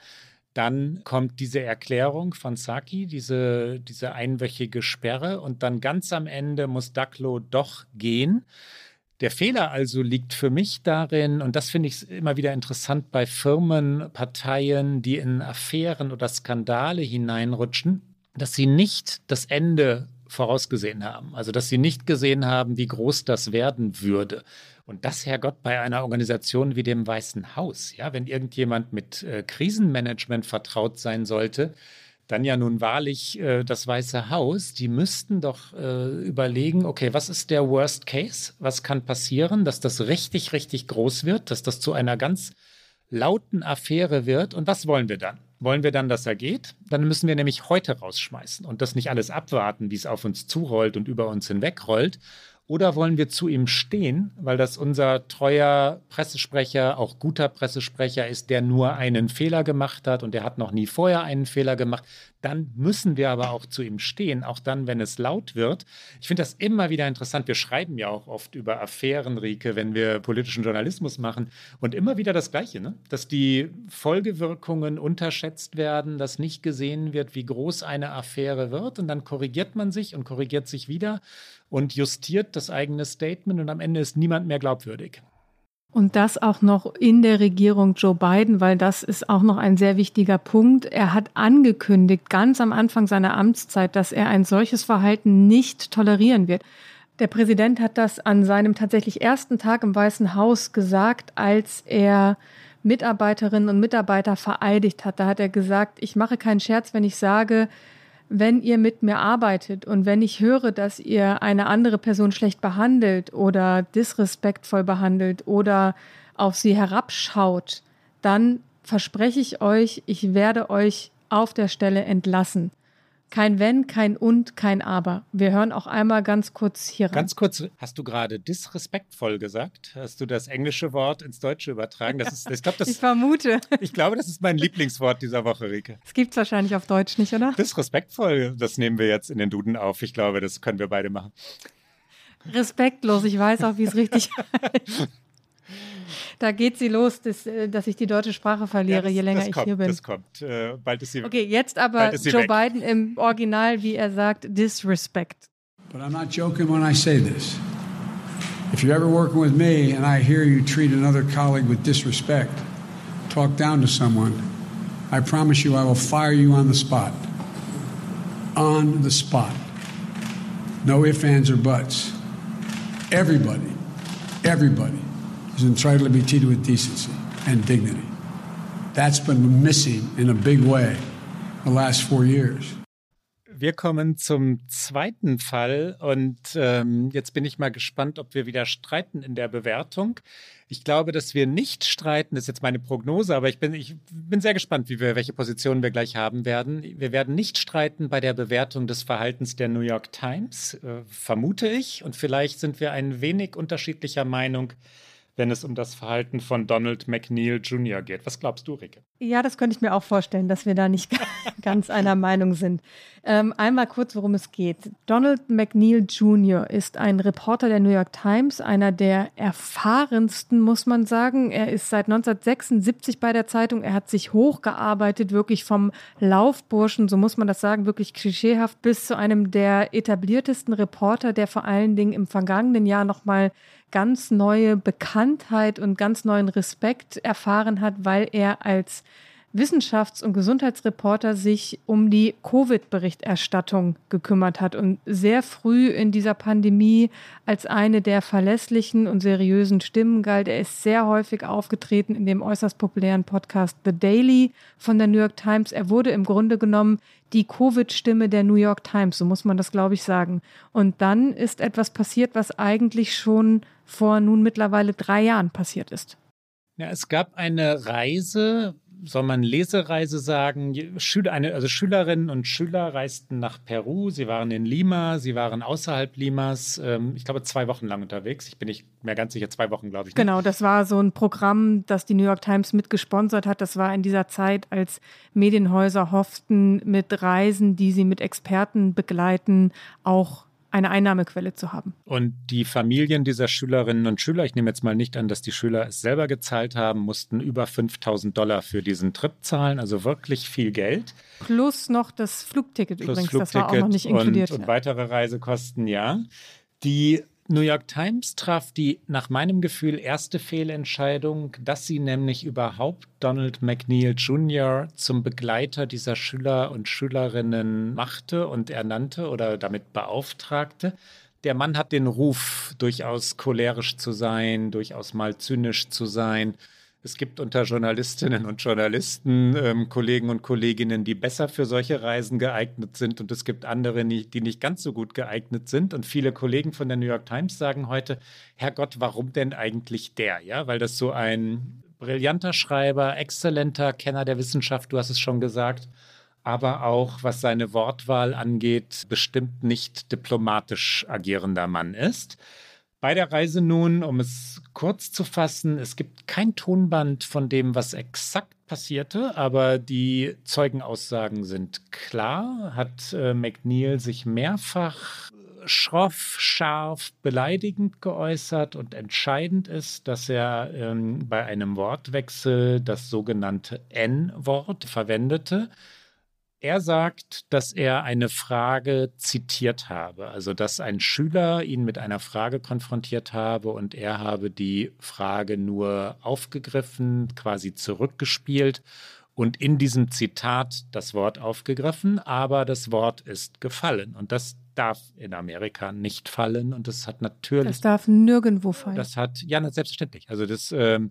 Dann kommt diese Erklärung von Saki, diese, diese einwöchige Sperre. Und dann ganz am Ende muss Ducklow doch gehen. Der Fehler also liegt für mich darin, und das finde ich immer wieder interessant bei Firmen, Parteien, die in Affären oder Skandale hineinrutschen, dass sie nicht das Ende vorausgesehen haben. Also, dass sie nicht gesehen haben, wie groß das werden würde. Und das, Herrgott, bei einer Organisation wie dem Weißen Haus. Ja, wenn irgendjemand mit äh, Krisenmanagement vertraut sein sollte, dann ja nun wahrlich äh, das Weiße Haus, die müssten doch äh, überlegen, okay, was ist der Worst Case? Was kann passieren, dass das richtig, richtig groß wird, dass das zu einer ganz lauten Affäre wird? Und was wollen wir dann? Wollen wir dann, dass er geht? Dann müssen wir nämlich heute rausschmeißen und das nicht alles abwarten, wie es auf uns zurollt und über uns hinwegrollt, oder wollen wir zu ihm stehen, weil das unser treuer Pressesprecher, auch guter Pressesprecher ist, der nur einen Fehler gemacht hat und der hat noch nie vorher einen Fehler gemacht? Dann müssen wir aber auch zu ihm stehen, auch dann, wenn es laut wird. Ich finde das immer wieder interessant. Wir schreiben ja auch oft über Affären, Rike, wenn wir politischen Journalismus machen. Und immer wieder das Gleiche, ne? dass die Folgewirkungen unterschätzt werden, dass nicht gesehen wird, wie groß eine Affäre wird. Und dann korrigiert man sich und korrigiert sich wieder und justiert das eigene Statement und am Ende ist niemand mehr glaubwürdig. Und das auch noch in der Regierung Joe Biden, weil das ist auch noch ein sehr wichtiger Punkt. Er hat angekündigt, ganz am Anfang seiner Amtszeit, dass er ein solches Verhalten nicht tolerieren wird. Der Präsident hat das an seinem tatsächlich ersten Tag im Weißen Haus gesagt, als er Mitarbeiterinnen und Mitarbeiter vereidigt hat. Da hat er gesagt, ich mache keinen Scherz, wenn ich sage, wenn ihr mit mir arbeitet und wenn ich höre, dass ihr eine andere Person schlecht behandelt oder disrespektvoll behandelt oder auf sie herabschaut, dann verspreche ich euch, ich werde euch auf der Stelle entlassen. Kein Wenn, kein Und, kein Aber. Wir hören auch einmal ganz kurz hier rein. Ganz kurz, hast du gerade disrespektvoll gesagt? Hast du das englische Wort ins Deutsche übertragen? Das ist, ich, glaub, das, ich vermute. Ich glaube, das ist mein Lieblingswort dieser Woche, Rike. Es gibt es wahrscheinlich auf Deutsch nicht, oder? Disrespektvoll, das nehmen wir jetzt in den Duden auf. Ich glaube, das können wir beide machen. Respektlos, ich weiß auch, wie es richtig heißt. Da geht sie los, dass, äh, dass ich die deutsche Sprache verliere, ja, das, je länger ich kommt, hier bin. Das kommt. Äh, bald ist sie Okay, jetzt aber Joe weg. Biden im Original, wie er sagt, disrespect. But I'm not joking when I say this. If you're ever working with me and I hear you treat another colleague with disrespect, talk down to someone, I promise you I will fire you on the spot. On the spot. No ifs, ands, or buts. Everybody, everybody is entitled to be treated with decency and dignity. That's been missing in a big way the last four years. Wir kommen zum zweiten Fall und ähm, jetzt bin ich mal gespannt, ob wir wieder streiten in der Bewertung. Ich glaube, dass wir nicht streiten, das ist jetzt meine Prognose, aber ich bin, ich bin sehr gespannt, wie wir, welche Positionen wir gleich haben werden. Wir werden nicht streiten bei der Bewertung des Verhaltens der New York Times, äh, vermute ich. Und vielleicht sind wir ein wenig unterschiedlicher Meinung wenn es um das Verhalten von Donald McNeil Jr. geht. Was glaubst du, Rike? Ja, das könnte ich mir auch vorstellen, dass wir da nicht ganz einer Meinung sind. Ähm, einmal kurz, worum es geht. Donald McNeil Jr. ist ein Reporter der New York Times, einer der erfahrensten, muss man sagen. Er ist seit 1976 bei der Zeitung. Er hat sich hochgearbeitet, wirklich vom Laufburschen, so muss man das sagen, wirklich klischeehaft, bis zu einem der etabliertesten Reporter, der vor allen Dingen im vergangenen Jahr nochmal ganz neue Bekanntheit und ganz neuen Respekt erfahren hat, weil er als Wissenschafts- und Gesundheitsreporter sich um die Covid-Berichterstattung gekümmert hat und sehr früh in dieser Pandemie als eine der verlässlichen und seriösen Stimmen galt. Er ist sehr häufig aufgetreten in dem äußerst populären Podcast The Daily von der New York Times. Er wurde im Grunde genommen die Covid-Stimme der New York Times, so muss man das, glaube ich, sagen. Und dann ist etwas passiert, was eigentlich schon vor nun mittlerweile drei Jahren passiert ist. Ja, es gab eine Reise, soll man Lesereise sagen? Schüler, eine, also Schülerinnen und Schüler reisten nach Peru. Sie waren in Lima, sie waren außerhalb Limas. Ähm, ich glaube, zwei Wochen lang unterwegs. Ich bin nicht mehr ganz sicher, zwei Wochen, glaube ich. Genau, das war so ein Programm, das die New York Times mitgesponsert hat. Das war in dieser Zeit, als Medienhäuser hofften, mit Reisen, die sie mit Experten begleiten, auch eine Einnahmequelle zu haben. Und die Familien dieser Schülerinnen und Schüler, ich nehme jetzt mal nicht an, dass die Schüler es selber gezahlt haben, mussten über 5000 Dollar für diesen Trip zahlen, also wirklich viel Geld. Plus noch das Flugticket Plus übrigens, Flugticket das war auch noch nicht inkludiert. Und, und weitere Reisekosten, ja. Die New York Times traf die nach meinem Gefühl erste Fehlentscheidung, dass sie nämlich überhaupt Donald McNeil Jr. zum Begleiter dieser Schüler und Schülerinnen machte und ernannte oder damit beauftragte. Der Mann hat den Ruf, durchaus cholerisch zu sein, durchaus mal zynisch zu sein es gibt unter Journalistinnen und Journalisten ähm, Kollegen und Kolleginnen, die besser für solche Reisen geeignet sind und es gibt andere, die nicht ganz so gut geeignet sind. Und viele Kollegen von der New York Times sagen heute, Herrgott, warum denn eigentlich der? Ja, weil das so ein brillanter Schreiber, exzellenter Kenner der Wissenschaft, du hast es schon gesagt, aber auch, was seine Wortwahl angeht, bestimmt nicht diplomatisch agierender Mann ist. Bei der Reise nun, um es kurz zu fassen, es gibt kein Tonband von dem, was exakt passierte, aber die Zeugenaussagen sind klar. Hat äh, McNeil sich mehrfach schroff, scharf, beleidigend geäußert und entscheidend ist, dass er ähm, bei einem Wortwechsel das sogenannte N-Wort verwendete. Er sagt, dass er eine Frage zitiert habe, also dass ein Schüler ihn mit einer Frage konfrontiert habe und er habe die Frage nur aufgegriffen, quasi zurückgespielt und in diesem Zitat das Wort aufgegriffen, aber das Wort ist gefallen. Und das darf in Amerika nicht fallen und das hat natürlich. Das darf nirgendwo fallen. Das hat, ja, selbstverständlich. Also das ähm,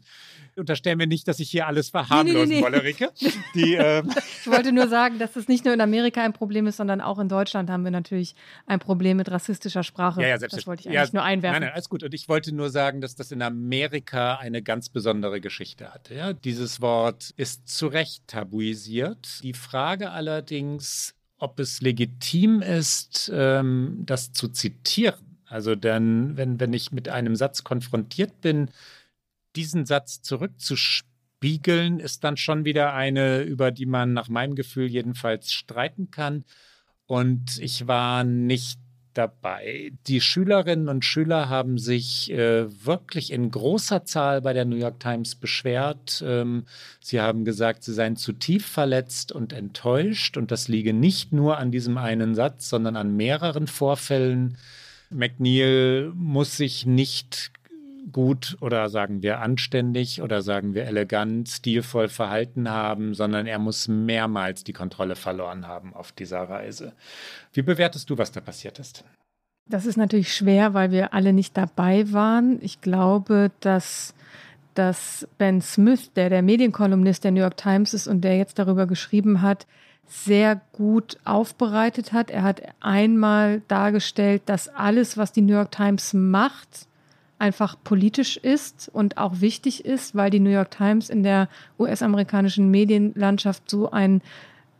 unterstellen wir nicht, dass ich hier alles verharmlosen nee, nee, nee. wolle, Rike. Die, ähm ich wollte nur sagen, dass das nicht nur in Amerika ein Problem ist, sondern auch in Deutschland haben wir natürlich ein Problem mit rassistischer Sprache. Ja, ja, das wollte ich eigentlich ja, nur einwerfen. Nein, nein, alles gut. Und ich wollte nur sagen, dass das in Amerika eine ganz besondere Geschichte hatte. Ja? Dieses Wort ist zu Recht tabuisiert. Die Frage allerdings ob es legitim ist, ähm, das zu zitieren. Also denn, wenn, wenn ich mit einem Satz konfrontiert bin, diesen Satz zurückzuspiegeln, ist dann schon wieder eine, über die man nach meinem Gefühl jedenfalls streiten kann. Und ich war nicht dabei. Die Schülerinnen und Schüler haben sich äh, wirklich in großer Zahl bei der New York Times beschwert. Ähm, sie haben gesagt, sie seien zutiefst verletzt und enttäuscht und das liege nicht nur an diesem einen Satz, sondern an mehreren Vorfällen. McNeil muss sich nicht gut oder sagen wir anständig oder sagen wir elegant, stilvoll verhalten haben, sondern er muss mehrmals die Kontrolle verloren haben auf dieser Reise. Wie bewertest du, was da passiert ist? Das ist natürlich schwer, weil wir alle nicht dabei waren. Ich glaube, dass, dass Ben Smith, der der Medienkolumnist der New York Times ist und der jetzt darüber geschrieben hat, sehr gut aufbereitet hat. Er hat einmal dargestellt, dass alles, was die New York Times macht, einfach politisch ist und auch wichtig ist, weil die New York Times in der US-amerikanischen Medienlandschaft so ein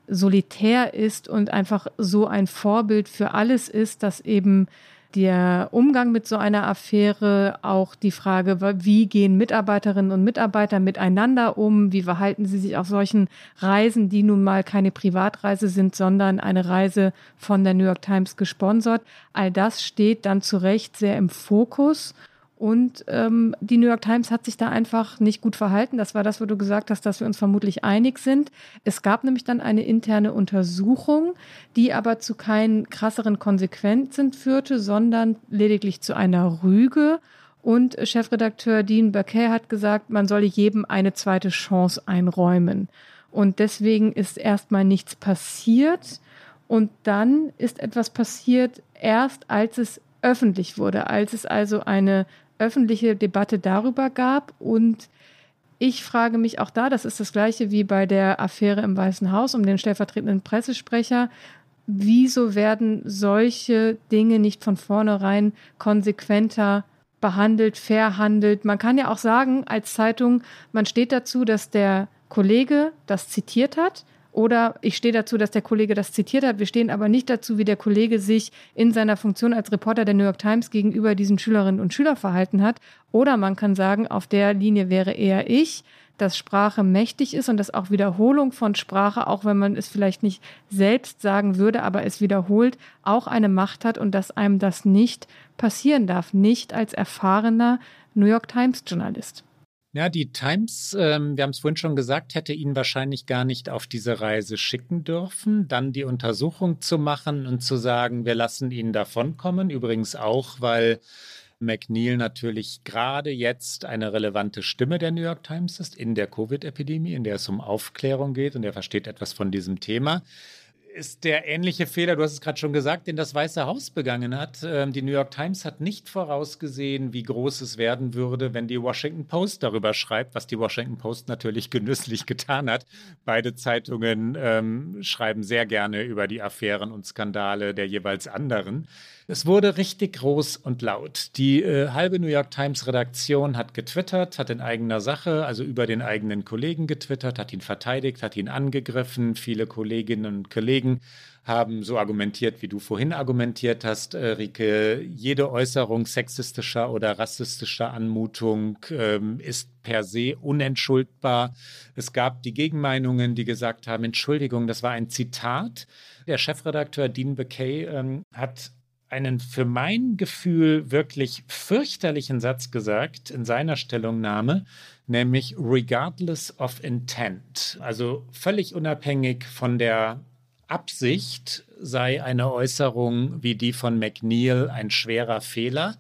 Solitär ist und einfach so ein Vorbild für alles ist, dass eben der Umgang mit so einer Affäre, auch die Frage, wie gehen Mitarbeiterinnen und Mitarbeiter miteinander um, wie verhalten sie sich auf solchen Reisen, die nun mal keine Privatreise sind, sondern eine Reise von der New York Times gesponsert. All das steht dann zu Recht sehr im Fokus. Und ähm, die New York Times hat sich da einfach nicht gut verhalten. Das war das, wo du gesagt hast, dass wir uns vermutlich einig sind. Es gab nämlich dann eine interne Untersuchung, die aber zu keinen krasseren Konsequenzen führte, sondern lediglich zu einer Rüge. Und Chefredakteur Dean Burkay hat gesagt, man solle jedem eine zweite Chance einräumen. Und deswegen ist erstmal nichts passiert. Und dann ist etwas passiert, erst als es öffentlich wurde, als es also eine öffentliche Debatte darüber gab. Und ich frage mich auch da, das ist das gleiche wie bei der Affäre im Weißen Haus um den stellvertretenden Pressesprecher. Wieso werden solche Dinge nicht von vornherein konsequenter behandelt, verhandelt? Man kann ja auch sagen, als Zeitung, man steht dazu, dass der Kollege das zitiert hat oder ich stehe dazu, dass der Kollege das zitiert hat. Wir stehen aber nicht dazu, wie der Kollege sich in seiner Funktion als Reporter der New York Times gegenüber diesen Schülerinnen und Schülern verhalten hat. Oder man kann sagen, auf der Linie wäre eher ich, dass Sprache mächtig ist und dass auch Wiederholung von Sprache, auch wenn man es vielleicht nicht selbst sagen würde, aber es wiederholt, auch eine Macht hat und dass einem das nicht passieren darf, nicht als erfahrener New York Times Journalist. Ja, die Times, ähm, wir haben es vorhin schon gesagt, hätte ihn wahrscheinlich gar nicht auf diese Reise schicken dürfen, dann die Untersuchung zu machen und zu sagen, wir lassen ihn davonkommen. Übrigens auch, weil McNeil natürlich gerade jetzt eine relevante Stimme der New York Times ist in der Covid-Epidemie, in der es um Aufklärung geht und er versteht etwas von diesem Thema ist der ähnliche Fehler, du hast es gerade schon gesagt, den das Weiße Haus begangen hat. Ähm, die New York Times hat nicht vorausgesehen, wie groß es werden würde, wenn die Washington Post darüber schreibt, was die Washington Post natürlich genüsslich getan hat. Beide Zeitungen ähm, schreiben sehr gerne über die Affären und Skandale der jeweils anderen. Es wurde richtig groß und laut. Die äh, halbe New York Times Redaktion hat getwittert, hat in eigener Sache, also über den eigenen Kollegen getwittert, hat ihn verteidigt, hat ihn angegriffen. Viele Kolleginnen und Kollegen haben so argumentiert, wie du vorhin argumentiert hast, äh, Rike. Jede Äußerung sexistischer oder rassistischer Anmutung ähm, ist per se unentschuldbar. Es gab die Gegenmeinungen, die gesagt haben, Entschuldigung, das war ein Zitat. Der Chefredakteur Dean Bakay ähm, hat einen für mein Gefühl wirklich fürchterlichen Satz gesagt in seiner Stellungnahme, nämlich regardless of intent. Also völlig unabhängig von der Absicht sei eine Äußerung wie die von McNeil ein schwerer Fehler.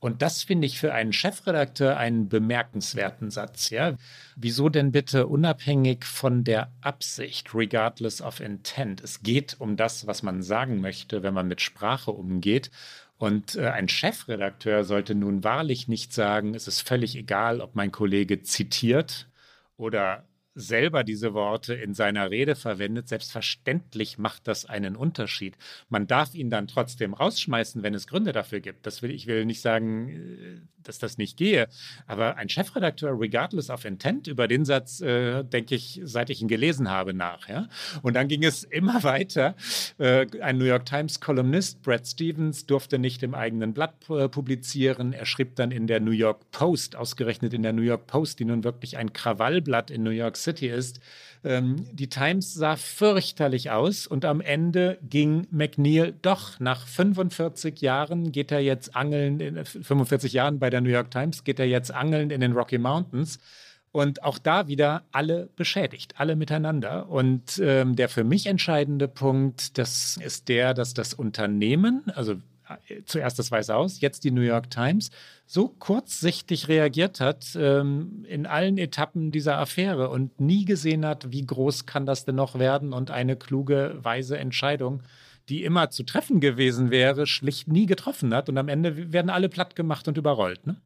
Und das finde ich für einen Chefredakteur einen bemerkenswerten Satz. Ja? Wieso denn bitte unabhängig von der Absicht, regardless of intent? Es geht um das, was man sagen möchte, wenn man mit Sprache umgeht. Und äh, ein Chefredakteur sollte nun wahrlich nicht sagen, es ist völlig egal, ob mein Kollege zitiert oder selber diese Worte in seiner Rede verwendet, selbstverständlich macht das einen Unterschied. Man darf ihn dann trotzdem rausschmeißen, wenn es Gründe dafür gibt. Das will, ich will nicht sagen, äh, dass das nicht gehe, aber ein Chefredakteur, regardless of intent, über den Satz äh, denke ich, seit ich ihn gelesen habe, nach. Ja? Und dann ging es immer weiter. Äh, ein New York Times-Kolumnist, Brad Stevens, durfte nicht im eigenen Blatt äh, publizieren. Er schrieb dann in der New York Post, ausgerechnet in der New York Post, die nun wirklich ein Krawallblatt in New York City ist. Ähm, die Times sah fürchterlich aus und am Ende ging McNeil doch nach 45 Jahren geht er jetzt angeln, in 45 Jahren bei der New York Times geht er jetzt angeln in den Rocky Mountains. Und auch da wieder alle beschädigt, alle miteinander. Und ähm, der für mich entscheidende Punkt, das ist der, dass das Unternehmen, also zuerst das Weiße Haus, jetzt die New York Times, so kurzsichtig reagiert hat ähm, in allen Etappen dieser Affäre und nie gesehen hat, wie groß kann das denn noch werden und eine kluge, weise Entscheidung, die immer zu treffen gewesen wäre, schlicht nie getroffen hat. Und am Ende werden alle platt gemacht und überrollt. Ne?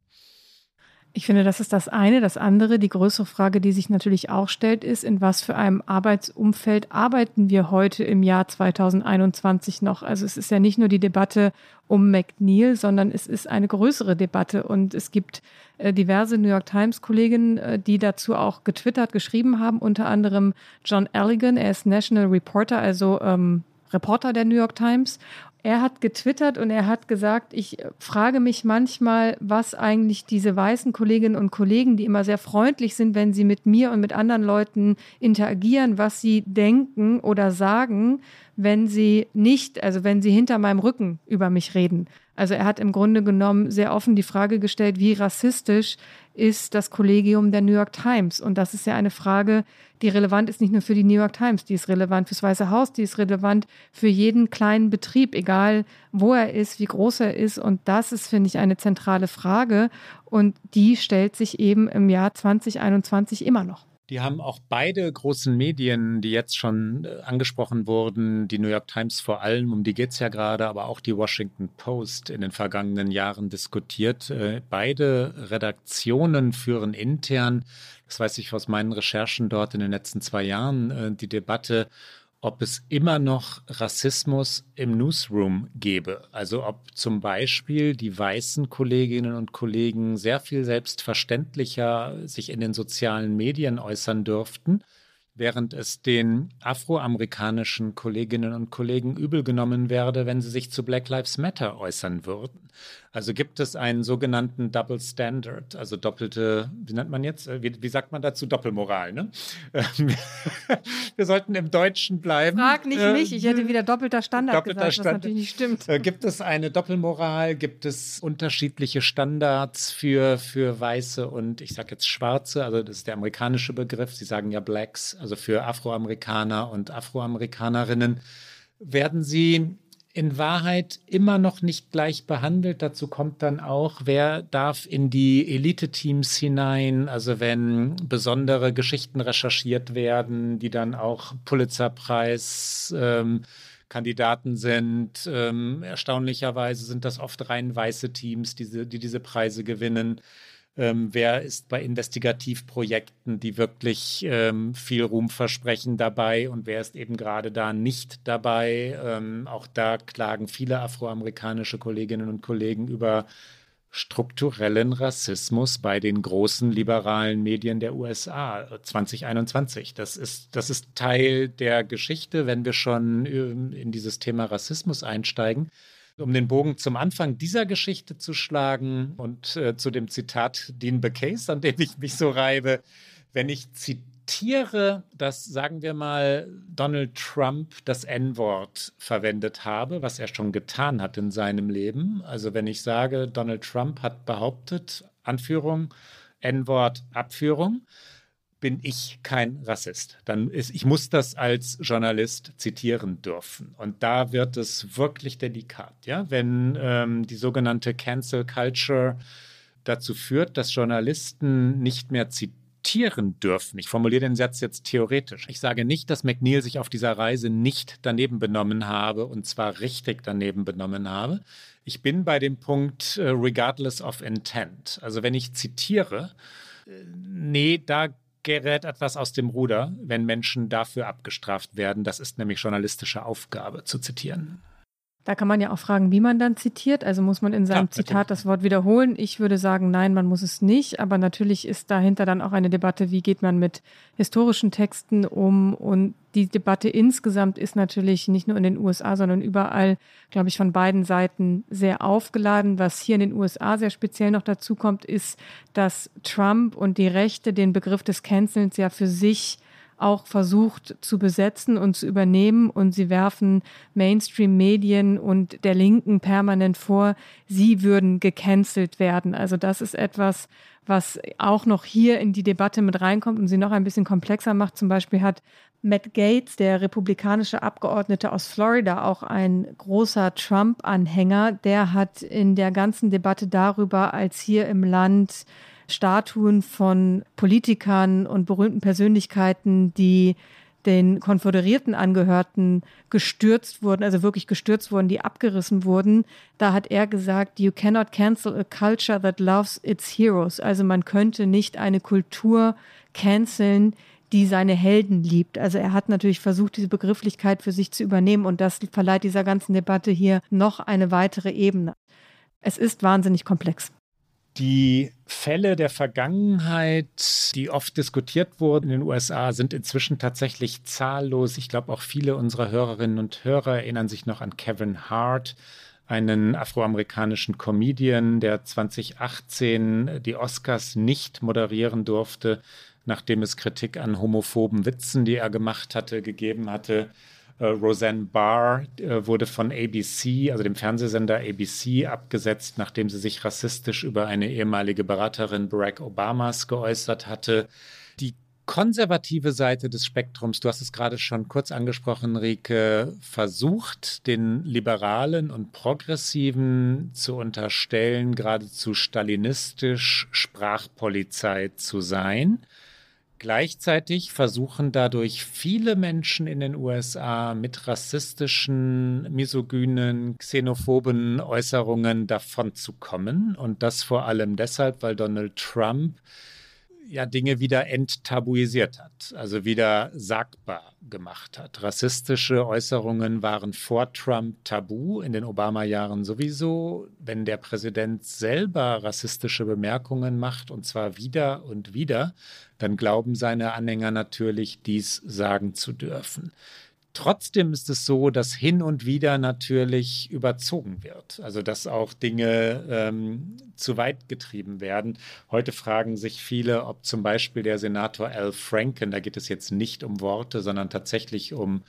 Ich finde, das ist das eine. Das andere, die größere Frage, die sich natürlich auch stellt, ist, in was für einem Arbeitsumfeld arbeiten wir heute im Jahr 2021 noch? Also es ist ja nicht nur die Debatte um McNeil, sondern es ist eine größere Debatte und es gibt äh, diverse New York Times Kolleginnen, äh, die dazu auch getwittert, geschrieben haben, unter anderem John Elligan, er ist National Reporter, also ähm, Reporter der New York Times er hat getwittert und er hat gesagt, ich frage mich manchmal, was eigentlich diese weißen Kolleginnen und Kollegen, die immer sehr freundlich sind, wenn sie mit mir und mit anderen Leuten interagieren, was sie denken oder sagen, wenn sie nicht, also wenn sie hinter meinem Rücken über mich reden. Also er hat im Grunde genommen sehr offen die Frage gestellt, wie rassistisch ist das Kollegium der New York Times? Und das ist ja eine Frage, die relevant ist nicht nur für die New York Times, die ist relevant fürs Weiße Haus, die ist relevant für jeden kleinen Betrieb, egal wo er ist, wie groß er ist. Und das ist, finde ich, eine zentrale Frage. Und die stellt sich eben im Jahr 2021 immer noch. Die haben auch beide großen Medien, die jetzt schon äh, angesprochen wurden, die New York Times vor allem, um die geht es ja gerade, aber auch die Washington Post in den vergangenen Jahren diskutiert. Äh, beide Redaktionen führen intern, das weiß ich aus meinen Recherchen dort in den letzten zwei Jahren, äh, die Debatte, ob es immer noch Rassismus im Newsroom gäbe. Also ob zum Beispiel die weißen Kolleginnen und Kollegen sehr viel selbstverständlicher sich in den sozialen Medien äußern dürften während es den afroamerikanischen Kolleginnen und Kollegen übel genommen werde, wenn sie sich zu Black Lives Matter äußern würden. Also gibt es einen sogenannten Double Standard, also doppelte, wie nennt man jetzt, äh, wie, wie sagt man dazu, Doppelmoral, ne? Wir sollten im Deutschen bleiben. Frag nicht äh, mich, ich hätte wieder doppelter Standard doppelter gesagt, Standard. was natürlich nicht stimmt. Äh, gibt es eine Doppelmoral, gibt es unterschiedliche Standards für, für Weiße und ich sage jetzt Schwarze, also das ist der amerikanische Begriff, Sie sagen ja Blacks, also für Afroamerikaner und Afroamerikanerinnen, werden Sie in Wahrheit immer noch nicht gleich behandelt. Dazu kommt dann auch, wer darf in die Elite-Teams hinein, also wenn besondere Geschichten recherchiert werden, die dann auch Pulitzerpreis ähm, Kandidaten sind. Ähm, erstaunlicherweise sind das oft rein weiße Teams, die, die diese Preise gewinnen. Ähm, wer ist bei Investigativprojekten, die wirklich ähm, viel Ruhm versprechen, dabei und wer ist eben gerade da nicht dabei? Ähm, auch da klagen viele afroamerikanische Kolleginnen und Kollegen über strukturellen Rassismus bei den großen liberalen Medien der USA 2021. Das ist, das ist Teil der Geschichte, wenn wir schon ähm, in dieses Thema Rassismus einsteigen. Um den Bogen zum Anfang dieser Geschichte zu schlagen und äh, zu dem Zitat Dean Becase, an dem ich mich so reibe, wenn ich zitiere, dass, sagen wir mal, Donald Trump das N-Wort verwendet habe, was er schon getan hat in seinem Leben. Also wenn ich sage, Donald Trump hat behauptet, Anführung, N-Wort, Abführung, bin ich kein Rassist. Dann ist, ich muss das als Journalist zitieren dürfen. Und da wird es wirklich delikat, ja, wenn ähm, die sogenannte Cancel Culture dazu führt, dass Journalisten nicht mehr zitieren dürfen. Ich formuliere den Satz jetzt theoretisch. Ich sage nicht, dass McNeil sich auf dieser Reise nicht daneben benommen habe und zwar richtig daneben benommen habe. Ich bin bei dem Punkt äh, regardless of intent. Also wenn ich zitiere, äh, nee, da gerät etwas aus dem Ruder, wenn Menschen dafür abgestraft werden. Das ist nämlich journalistische Aufgabe zu zitieren. Da kann man ja auch fragen, wie man dann zitiert. Also muss man in seinem ja, Zitat das Wort wiederholen. Ich würde sagen, nein, man muss es nicht. Aber natürlich ist dahinter dann auch eine Debatte, wie geht man mit historischen Texten um. Und die Debatte insgesamt ist natürlich nicht nur in den USA, sondern überall, glaube ich, von beiden Seiten sehr aufgeladen. Was hier in den USA sehr speziell noch dazu kommt, ist, dass Trump und die Rechte den Begriff des Cancelns ja für sich auch versucht zu besetzen und zu übernehmen. Und sie werfen Mainstream-Medien und der Linken permanent vor, sie würden gecancelt werden. Also das ist etwas, was auch noch hier in die Debatte mit reinkommt und sie noch ein bisschen komplexer macht. Zum Beispiel hat Matt Gates, der republikanische Abgeordnete aus Florida, auch ein großer Trump-Anhänger, der hat in der ganzen Debatte darüber, als hier im Land Statuen von Politikern und berühmten Persönlichkeiten, die den Konföderierten angehörten, gestürzt wurden, also wirklich gestürzt wurden, die abgerissen wurden. Da hat er gesagt, you cannot cancel a culture that loves its heroes. Also man könnte nicht eine Kultur canceln, die seine Helden liebt. Also er hat natürlich versucht, diese Begrifflichkeit für sich zu übernehmen und das verleiht dieser ganzen Debatte hier noch eine weitere Ebene. Es ist wahnsinnig komplex. Die Fälle der Vergangenheit, die oft diskutiert wurden in den USA, sind inzwischen tatsächlich zahllos. Ich glaube, auch viele unserer Hörerinnen und Hörer erinnern sich noch an Kevin Hart, einen afroamerikanischen Comedian, der 2018 die Oscars nicht moderieren durfte, nachdem es Kritik an homophoben Witzen, die er gemacht hatte, gegeben hatte. Äh, Roseanne Barr äh, wurde von ABC, also dem Fernsehsender ABC, abgesetzt, nachdem sie sich rassistisch über eine ehemalige Beraterin Barack Obamas geäußert hatte. Die konservative Seite des Spektrums, du hast es gerade schon kurz angesprochen, Rike, versucht, den Liberalen und Progressiven zu unterstellen, geradezu stalinistisch Sprachpolizei zu sein. Gleichzeitig versuchen dadurch viele Menschen in den USA mit rassistischen, misogynen, xenophoben Äußerungen davonzukommen. Und das vor allem deshalb, weil Donald Trump ja Dinge wieder enttabuisiert hat, also wieder sagbar gemacht hat. Rassistische Äußerungen waren vor Trump tabu, in den Obama-Jahren sowieso. Wenn der Präsident selber rassistische Bemerkungen macht, und zwar wieder und wieder, dann glauben seine Anhänger natürlich, dies sagen zu dürfen. Trotzdem ist es so, dass hin und wieder natürlich überzogen wird. Also dass auch Dinge ähm, zu weit getrieben werden. Heute fragen sich viele, ob zum Beispiel der Senator Al Franken, da geht es jetzt nicht um Worte, sondern tatsächlich um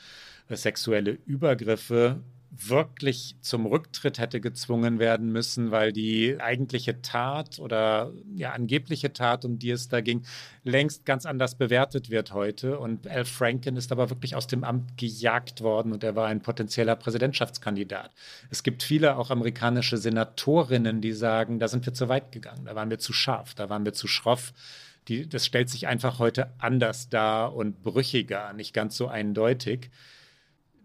äh, sexuelle Übergriffe, wirklich zum Rücktritt hätte gezwungen werden müssen, weil die eigentliche Tat oder ja angebliche Tat, um die es da ging, längst ganz anders bewertet wird heute. Und Al Franken ist aber wirklich aus dem Amt gejagt worden und er war ein potenzieller Präsidentschaftskandidat. Es gibt viele auch amerikanische Senatorinnen, die sagen, da sind wir zu weit gegangen, da waren wir zu scharf, da waren wir zu schroff. Die, das stellt sich einfach heute anders dar und brüchiger, nicht ganz so eindeutig.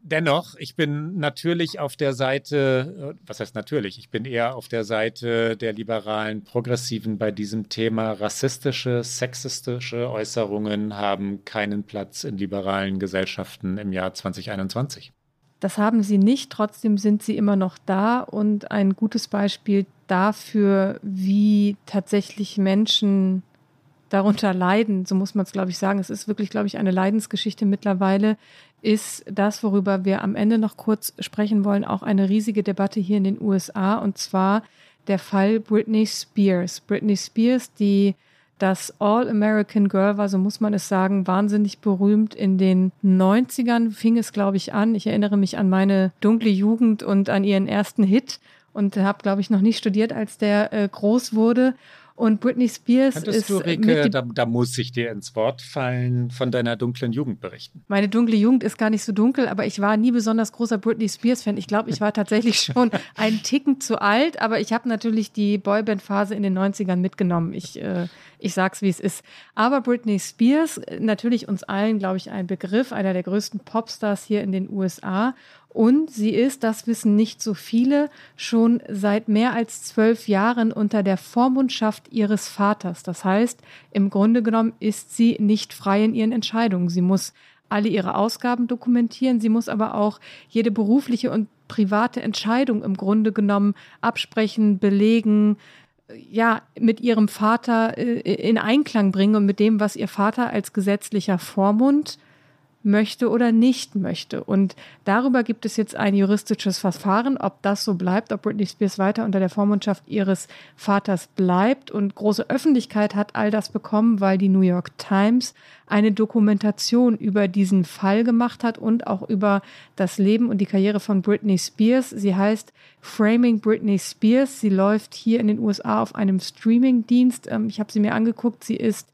Dennoch, ich bin natürlich auf der Seite, äh, was heißt natürlich, ich bin eher auf der Seite der liberalen Progressiven bei diesem Thema. Rassistische, sexistische Äußerungen haben keinen Platz in liberalen Gesellschaften im Jahr 2021. Das haben sie nicht, trotzdem sind sie immer noch da und ein gutes Beispiel dafür, wie tatsächlich Menschen darunter leiden, so muss man es, glaube ich, sagen. Es ist wirklich, glaube ich, eine Leidensgeschichte mittlerweile, ist das, worüber wir am Ende noch kurz sprechen wollen, auch eine riesige Debatte hier in den USA und zwar der Fall Britney Spears. Britney Spears, die das All-American Girl war, so muss man es sagen, wahnsinnig berühmt. In den 90ern fing es, glaube ich, an. Ich erinnere mich an meine dunkle Jugend und an ihren ersten Hit und habe, glaube ich, noch nicht studiert, als der äh, groß wurde. Und Britney Spears Könntest ist. Du, Rike, da, da, muss ich dir ins Wort fallen, von deiner dunklen Jugend berichten. Meine dunkle Jugend ist gar nicht so dunkel, aber ich war nie besonders großer Britney Spears-Fan. Ich glaube, ich war tatsächlich schon einen Ticken zu alt, aber ich habe natürlich die Boyband-Phase in den 90ern mitgenommen. Ich, äh, ich sag's, wie es ist. Aber Britney Spears, natürlich uns allen, glaube ich, ein Begriff, einer der größten Popstars hier in den USA. Und sie ist, das wissen nicht so viele, schon seit mehr als zwölf Jahren unter der Vormundschaft ihres Vaters. Das heißt, im Grunde genommen ist sie nicht frei in ihren Entscheidungen. Sie muss alle ihre Ausgaben dokumentieren. Sie muss aber auch jede berufliche und private Entscheidung im Grunde genommen absprechen, belegen, ja, mit ihrem Vater äh, in Einklang bringen und mit dem, was ihr Vater als gesetzlicher Vormund möchte oder nicht möchte. Und darüber gibt es jetzt ein juristisches Verfahren, ob das so bleibt, ob Britney Spears weiter unter der Vormundschaft ihres Vaters bleibt. Und große Öffentlichkeit hat all das bekommen, weil die New York Times eine Dokumentation über diesen Fall gemacht hat und auch über das Leben und die Karriere von Britney Spears. Sie heißt Framing Britney Spears. Sie läuft hier in den USA auf einem Streaming-Dienst. Ähm, ich habe sie mir angeguckt. Sie ist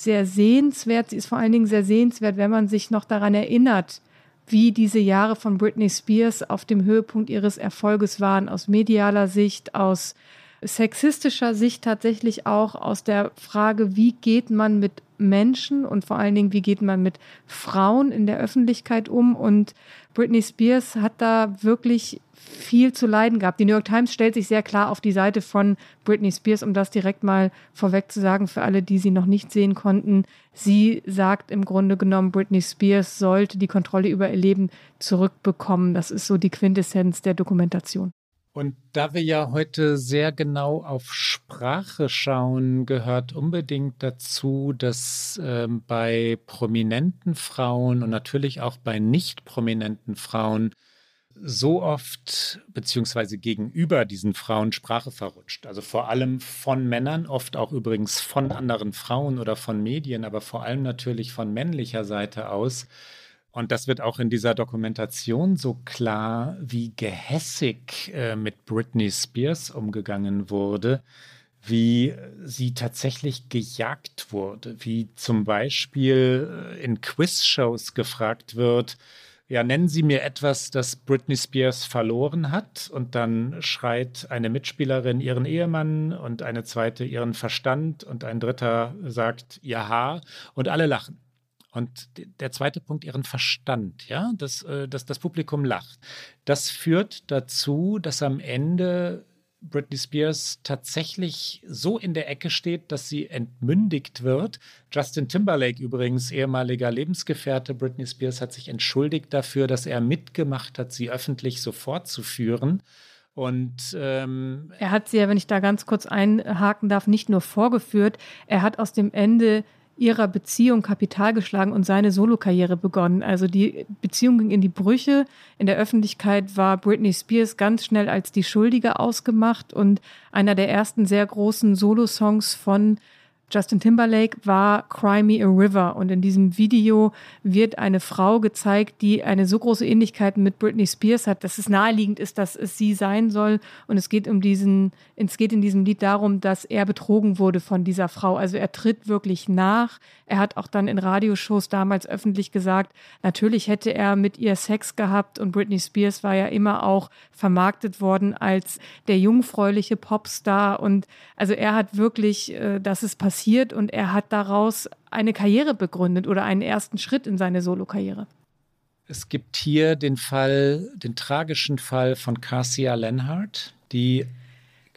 sehr sehenswert. Sie ist vor allen Dingen sehr sehenswert, wenn man sich noch daran erinnert, wie diese Jahre von Britney Spears auf dem Höhepunkt ihres Erfolges waren, aus medialer Sicht, aus sexistischer Sicht tatsächlich auch, aus der Frage, wie geht man mit Menschen und vor allen Dingen, wie geht man mit Frauen in der Öffentlichkeit um. Und Britney Spears hat da wirklich viel zu leiden gehabt. Die New York Times stellt sich sehr klar auf die Seite von Britney Spears, um das direkt mal vorweg zu sagen, für alle, die sie noch nicht sehen konnten. Sie sagt im Grunde genommen, Britney Spears sollte die Kontrolle über ihr Leben zurückbekommen. Das ist so die Quintessenz der Dokumentation. Und da wir ja heute sehr genau auf Sprache schauen, gehört unbedingt dazu, dass ähm, bei prominenten Frauen und natürlich auch bei nicht prominenten Frauen so oft beziehungsweise gegenüber diesen Frauen Sprache verrutscht. Also vor allem von Männern, oft auch übrigens von anderen Frauen oder von Medien, aber vor allem natürlich von männlicher Seite aus. Und das wird auch in dieser Dokumentation so klar, wie gehässig äh, mit Britney Spears umgegangen wurde, wie sie tatsächlich gejagt wurde, wie zum Beispiel äh, in Quizshows gefragt wird, ja, nennen Sie mir etwas, das Britney Spears verloren hat. Und dann schreit eine Mitspielerin ihren Ehemann und eine zweite ihren Verstand und ein dritter sagt ihr Haar und alle lachen. Und der zweite Punkt, ihren Verstand, ja, dass, äh, dass das Publikum lacht. Das führt dazu, dass am Ende Britney Spears tatsächlich so in der Ecke steht, dass sie entmündigt wird. Justin Timberlake übrigens, ehemaliger Lebensgefährte Britney Spears, hat sich entschuldigt dafür, dass er mitgemacht hat, sie öffentlich so fortzuführen. Und ähm, er hat sie ja, wenn ich da ganz kurz einhaken darf, nicht nur vorgeführt, er hat aus dem Ende ihrer Beziehung Kapital geschlagen und seine Solokarriere begonnen. Also die Beziehung ging in die Brüche. In der Öffentlichkeit war Britney Spears ganz schnell als die Schuldige ausgemacht und einer der ersten sehr großen Solosongs von Justin Timberlake war Cry Me a River. Und in diesem Video wird eine Frau gezeigt, die eine so große Ähnlichkeit mit Britney Spears hat, dass es naheliegend ist, dass es sie sein soll. Und es geht um diesen es geht in diesem Lied darum, dass er betrogen wurde von dieser Frau. Also er tritt wirklich nach. Er hat auch dann in Radioshows damals öffentlich gesagt, natürlich hätte er mit ihr Sex gehabt. Und Britney Spears war ja immer auch vermarktet worden als der jungfräuliche Popstar. Und also er hat wirklich, äh, dass es passiert passiert und er hat daraus eine Karriere begründet oder einen ersten Schritt in seine Solokarriere. Es gibt hier den Fall, den tragischen Fall von Cassia Lenhardt, die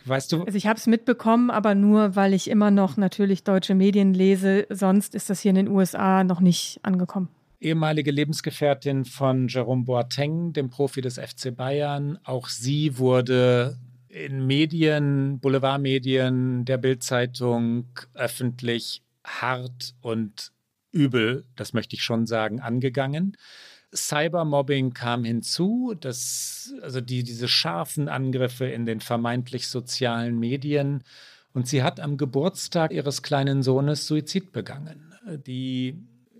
Weißt du? Also ich habe es mitbekommen, aber nur, weil ich immer noch natürlich deutsche Medien lese. Sonst ist das hier in den USA noch nicht angekommen. Ehemalige Lebensgefährtin von Jerome Boateng, dem Profi des FC Bayern. Auch sie wurde in Medien, Boulevardmedien, der Bildzeitung öffentlich hart und übel, das möchte ich schon sagen, angegangen. Cybermobbing kam hinzu, dass, also die, diese scharfen Angriffe in den vermeintlich sozialen Medien. Und sie hat am Geburtstag ihres kleinen Sohnes Suizid begangen. Die,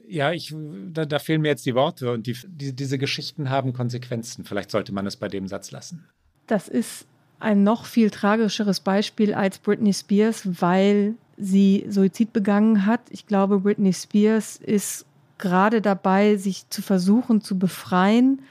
ja, ich, da, da fehlen mir jetzt die Worte und die, die, diese Geschichten haben Konsequenzen. Vielleicht sollte man es bei dem Satz lassen. Das ist ein noch viel tragischeres Beispiel als Britney Spears, weil sie Suizid begangen hat. Ich glaube, Britney Spears ist gerade dabei, sich zu versuchen zu befreien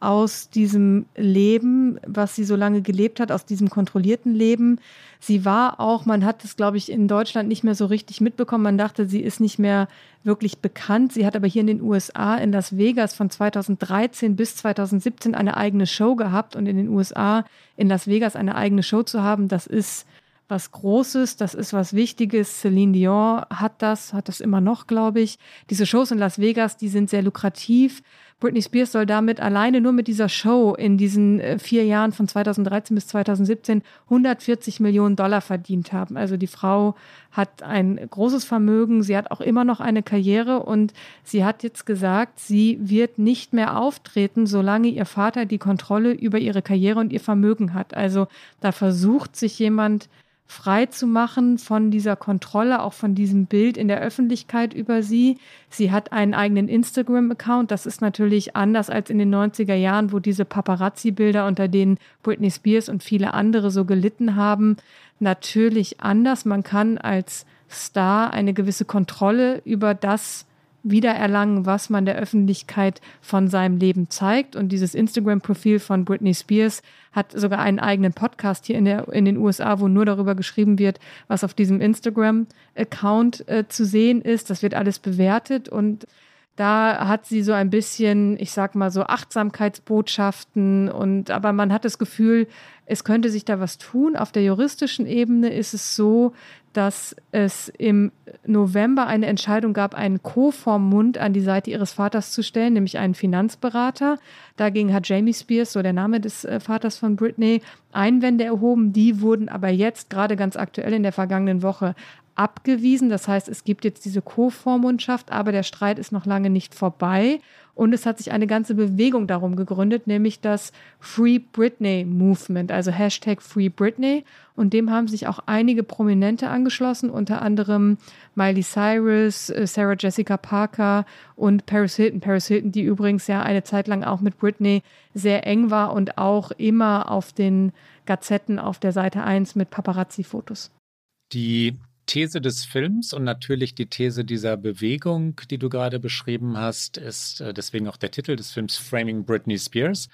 aus diesem Leben, was sie so lange gelebt hat, aus diesem kontrollierten Leben. Sie war auch, man hat es, glaube ich, in Deutschland nicht mehr so richtig mitbekommen. Man dachte, sie ist nicht mehr wirklich bekannt. Sie hat aber hier in den USA, in Las Vegas von 2013 bis 2017 eine eigene Show gehabt und in den USA in Las Vegas eine eigene Show zu haben, das ist was Großes, das ist was Wichtiges. Celine Dion hat das, hat das immer noch, glaube ich. Diese Shows in Las Vegas, die sind sehr lukrativ. Britney Spears soll damit alleine nur mit dieser Show in diesen äh, vier Jahren von 2013 bis 2017 140 Millionen Dollar verdient haben. Also die Frau hat ein großes Vermögen, sie hat auch immer noch eine Karriere und sie hat jetzt gesagt, sie wird nicht mehr auftreten, solange ihr Vater die Kontrolle über ihre Karriere und ihr Vermögen hat. Also da versucht sich jemand frei zu machen von dieser Kontrolle, auch von diesem Bild in der Öffentlichkeit über sie. Sie hat einen eigenen Instagram-Account. Das ist natürlich anders als in den 90er Jahren, wo diese Paparazzi-Bilder, unter denen Britney Spears und viele andere so gelitten haben, natürlich anders. Man kann als Star eine gewisse Kontrolle über das wiedererlangen, was man der Öffentlichkeit von seinem Leben zeigt. Und dieses Instagram-Profil von Britney Spears hat sogar einen eigenen Podcast hier in, der, in den USA, wo nur darüber geschrieben wird, was auf diesem Instagram-Account äh, zu sehen ist. Das wird alles bewertet und da hat sie so ein bisschen, ich sag mal so Achtsamkeitsbotschaften und aber man hat das Gefühl, es könnte sich da was tun. Auf der juristischen Ebene ist es so, dass es im November eine Entscheidung gab, einen Co-Vormund an die Seite ihres Vaters zu stellen, nämlich einen Finanzberater. Dagegen hat Jamie Spears, so der Name des äh, Vaters von Britney, Einwände erhoben. Die wurden aber jetzt gerade ganz aktuell in der vergangenen Woche abgewiesen. Das heißt, es gibt jetzt diese Co-Vormundschaft, aber der Streit ist noch lange nicht vorbei. Und es hat sich eine ganze Bewegung darum gegründet, nämlich das Free Britney Movement, also Hashtag Free Britney. Und dem haben sich auch einige Prominente angeschlossen, unter anderem Miley Cyrus, äh, Sarah Jessica Parker und Paris Hilton. Paris Hilton, die übrigens ja eine Zeit lang auch mit Britney sehr eng war und auch immer auf den Gazetten auf der Seite 1 mit Paparazzi-Fotos. Die These des Films und natürlich die These dieser Bewegung, die du gerade beschrieben hast, ist äh, deswegen auch der Titel des Films Framing Britney Spears,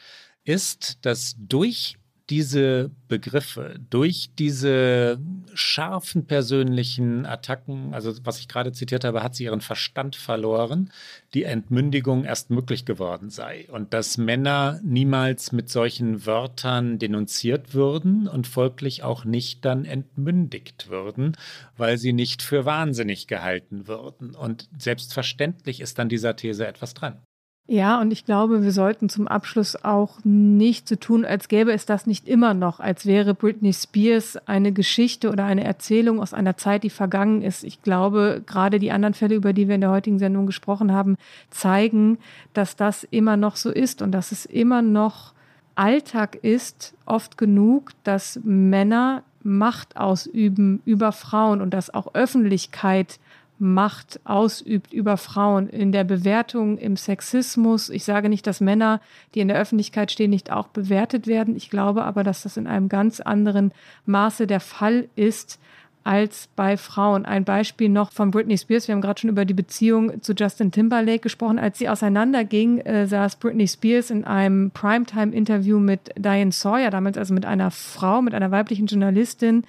ist, dass durch diese Begriffe, durch diese scharfen persönlichen Attacken, also was ich gerade zitiert habe, hat sie ihren Verstand verloren, die Entmündigung erst möglich geworden sei. Und dass Männer niemals mit solchen Wörtern denunziert würden und folglich auch nicht dann entmündigt würden, weil sie nicht für wahnsinnig gehalten würden. Und selbstverständlich ist an dieser These etwas dran. Ja, und ich glaube, wir sollten zum Abschluss auch nicht so tun, als gäbe es das nicht immer noch, als wäre Britney Spears eine Geschichte oder eine Erzählung aus einer Zeit, die vergangen ist. Ich glaube, gerade die anderen Fälle, über die wir in der heutigen Sendung gesprochen haben, zeigen, dass das immer noch so ist und dass es immer noch Alltag ist, oft genug, dass Männer Macht ausüben über Frauen und dass auch Öffentlichkeit Macht ausübt über Frauen in der Bewertung, im Sexismus. Ich sage nicht, dass Männer, die in der Öffentlichkeit stehen, nicht auch bewertet werden. Ich glaube aber, dass das in einem ganz anderen Maße der Fall ist als bei Frauen. Ein Beispiel noch von Britney Spears. Wir haben gerade schon über die Beziehung zu Justin Timberlake gesprochen. Als sie auseinanderging, äh, saß Britney Spears in einem Primetime-Interview mit Diane Sawyer, damals also mit einer Frau, mit einer weiblichen Journalistin,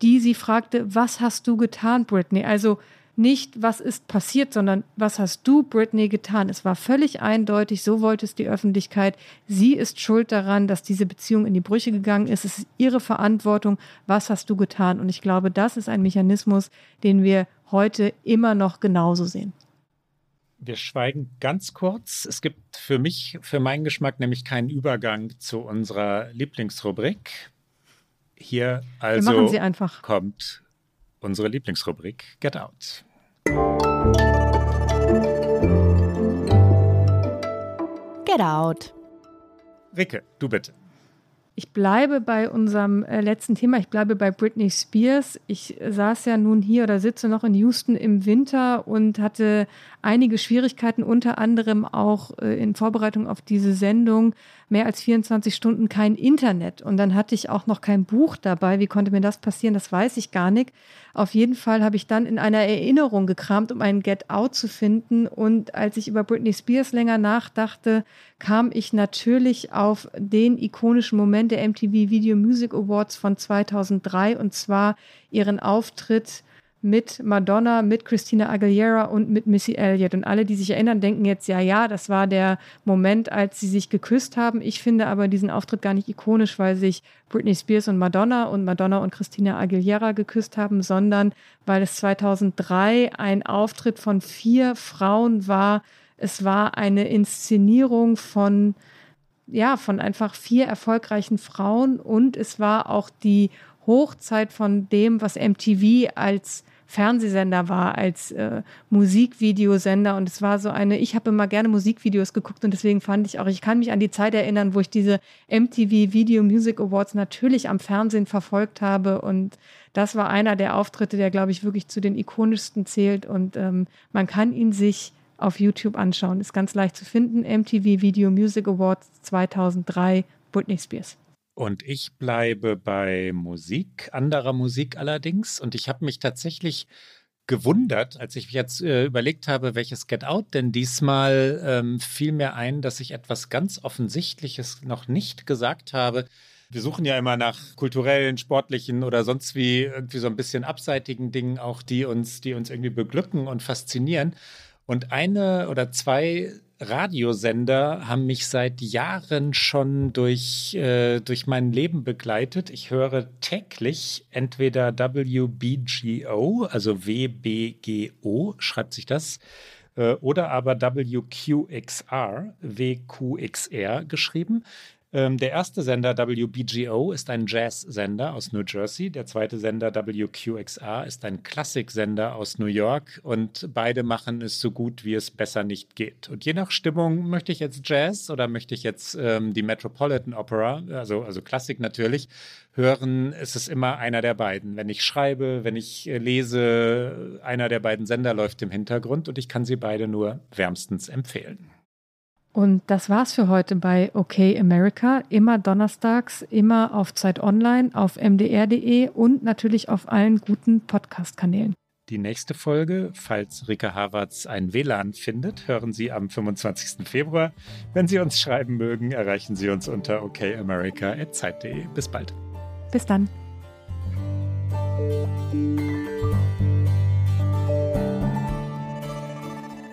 die sie fragte, was hast du getan, Britney? Also nicht, was ist passiert, sondern was hast du, Britney, getan? Es war völlig eindeutig, so wollte es die Öffentlichkeit. Sie ist schuld daran, dass diese Beziehung in die Brüche gegangen ist. Es ist ihre Verantwortung. Was hast du getan? Und ich glaube, das ist ein Mechanismus, den wir heute immer noch genauso sehen. Wir schweigen ganz kurz. Es gibt für mich, für meinen Geschmack, nämlich keinen Übergang zu unserer Lieblingsrubrik. Hier also kommt unsere Lieblingsrubrik Get Out. Get Out. Ricke, du bitte. Ich bleibe bei unserem äh, letzten Thema. Ich bleibe bei Britney Spears. Ich saß ja nun hier oder sitze noch in Houston im Winter und hatte einige Schwierigkeiten, unter anderem auch äh, in Vorbereitung auf diese Sendung, mehr als 24 Stunden kein Internet. Und dann hatte ich auch noch kein Buch dabei. Wie konnte mir das passieren? Das weiß ich gar nicht. Auf jeden Fall habe ich dann in einer Erinnerung gekramt, um einen Get Out zu finden. Und als ich über Britney Spears länger nachdachte, kam ich natürlich auf den ikonischen Moment der MTV Video Music Awards von 2003 und zwar ihren Auftritt mit Madonna, mit Christina Aguilera und mit Missy Elliott. Und alle, die sich erinnern, denken jetzt, ja, ja, das war der Moment, als sie sich geküsst haben. Ich finde aber diesen Auftritt gar nicht ikonisch, weil sich Britney Spears und Madonna und Madonna und Christina Aguilera geküsst haben, sondern weil es 2003 ein Auftritt von vier Frauen war. Es war eine Inszenierung von ja, von einfach vier erfolgreichen Frauen und es war auch die Hochzeit von dem, was MTV als Fernsehsender war, als äh, Musikvideosender. Und es war so eine, ich habe immer gerne Musikvideos geguckt und deswegen fand ich auch, ich kann mich an die Zeit erinnern, wo ich diese MTV Video Music Awards natürlich am Fernsehen verfolgt habe. Und das war einer der Auftritte, der, glaube ich, wirklich zu den ikonischsten zählt. Und ähm, man kann ihn sich auf YouTube anschauen. Ist ganz leicht zu finden. MTV Video Music Awards 2003, Britney Spears. Und ich bleibe bei Musik, anderer Musik allerdings. Und ich habe mich tatsächlich gewundert, als ich jetzt äh, überlegt habe, welches Get Out denn diesmal ähm, fiel mir ein, dass ich etwas ganz Offensichtliches noch nicht gesagt habe. Wir suchen ja immer nach kulturellen, sportlichen oder sonst wie irgendwie so ein bisschen abseitigen Dingen, auch die uns, die uns irgendwie beglücken und faszinieren. Und eine oder zwei Radiosender haben mich seit Jahren schon durch, äh, durch mein Leben begleitet. Ich höre täglich entweder WBGO, also WBGO, schreibt sich das, äh, oder aber WQXR, WQXR geschrieben. Ähm, der erste Sender WBGO ist ein Jazz-Sender aus New Jersey. Der zweite Sender WQXR ist ein Klassik-Sender aus New York. Und beide machen es so gut, wie es besser nicht geht. Und je nach Stimmung möchte ich jetzt Jazz oder möchte ich jetzt ähm, die Metropolitan Opera, also, also Klassik natürlich, hören. Es ist immer einer der beiden. Wenn ich schreibe, wenn ich äh, lese, einer der beiden Sender läuft im Hintergrund und ich kann sie beide nur wärmstens empfehlen. Und das war's für heute bei OK America. Immer donnerstags, immer auf Zeit Online, auf mdr.de und natürlich auf allen guten Podcast-Kanälen. Die nächste Folge, falls Rika Havertz ein WLAN findet, hören Sie am 25. Februar. Wenn Sie uns schreiben mögen, erreichen Sie uns unter okamerica.zeit.de. Bis bald. Bis dann.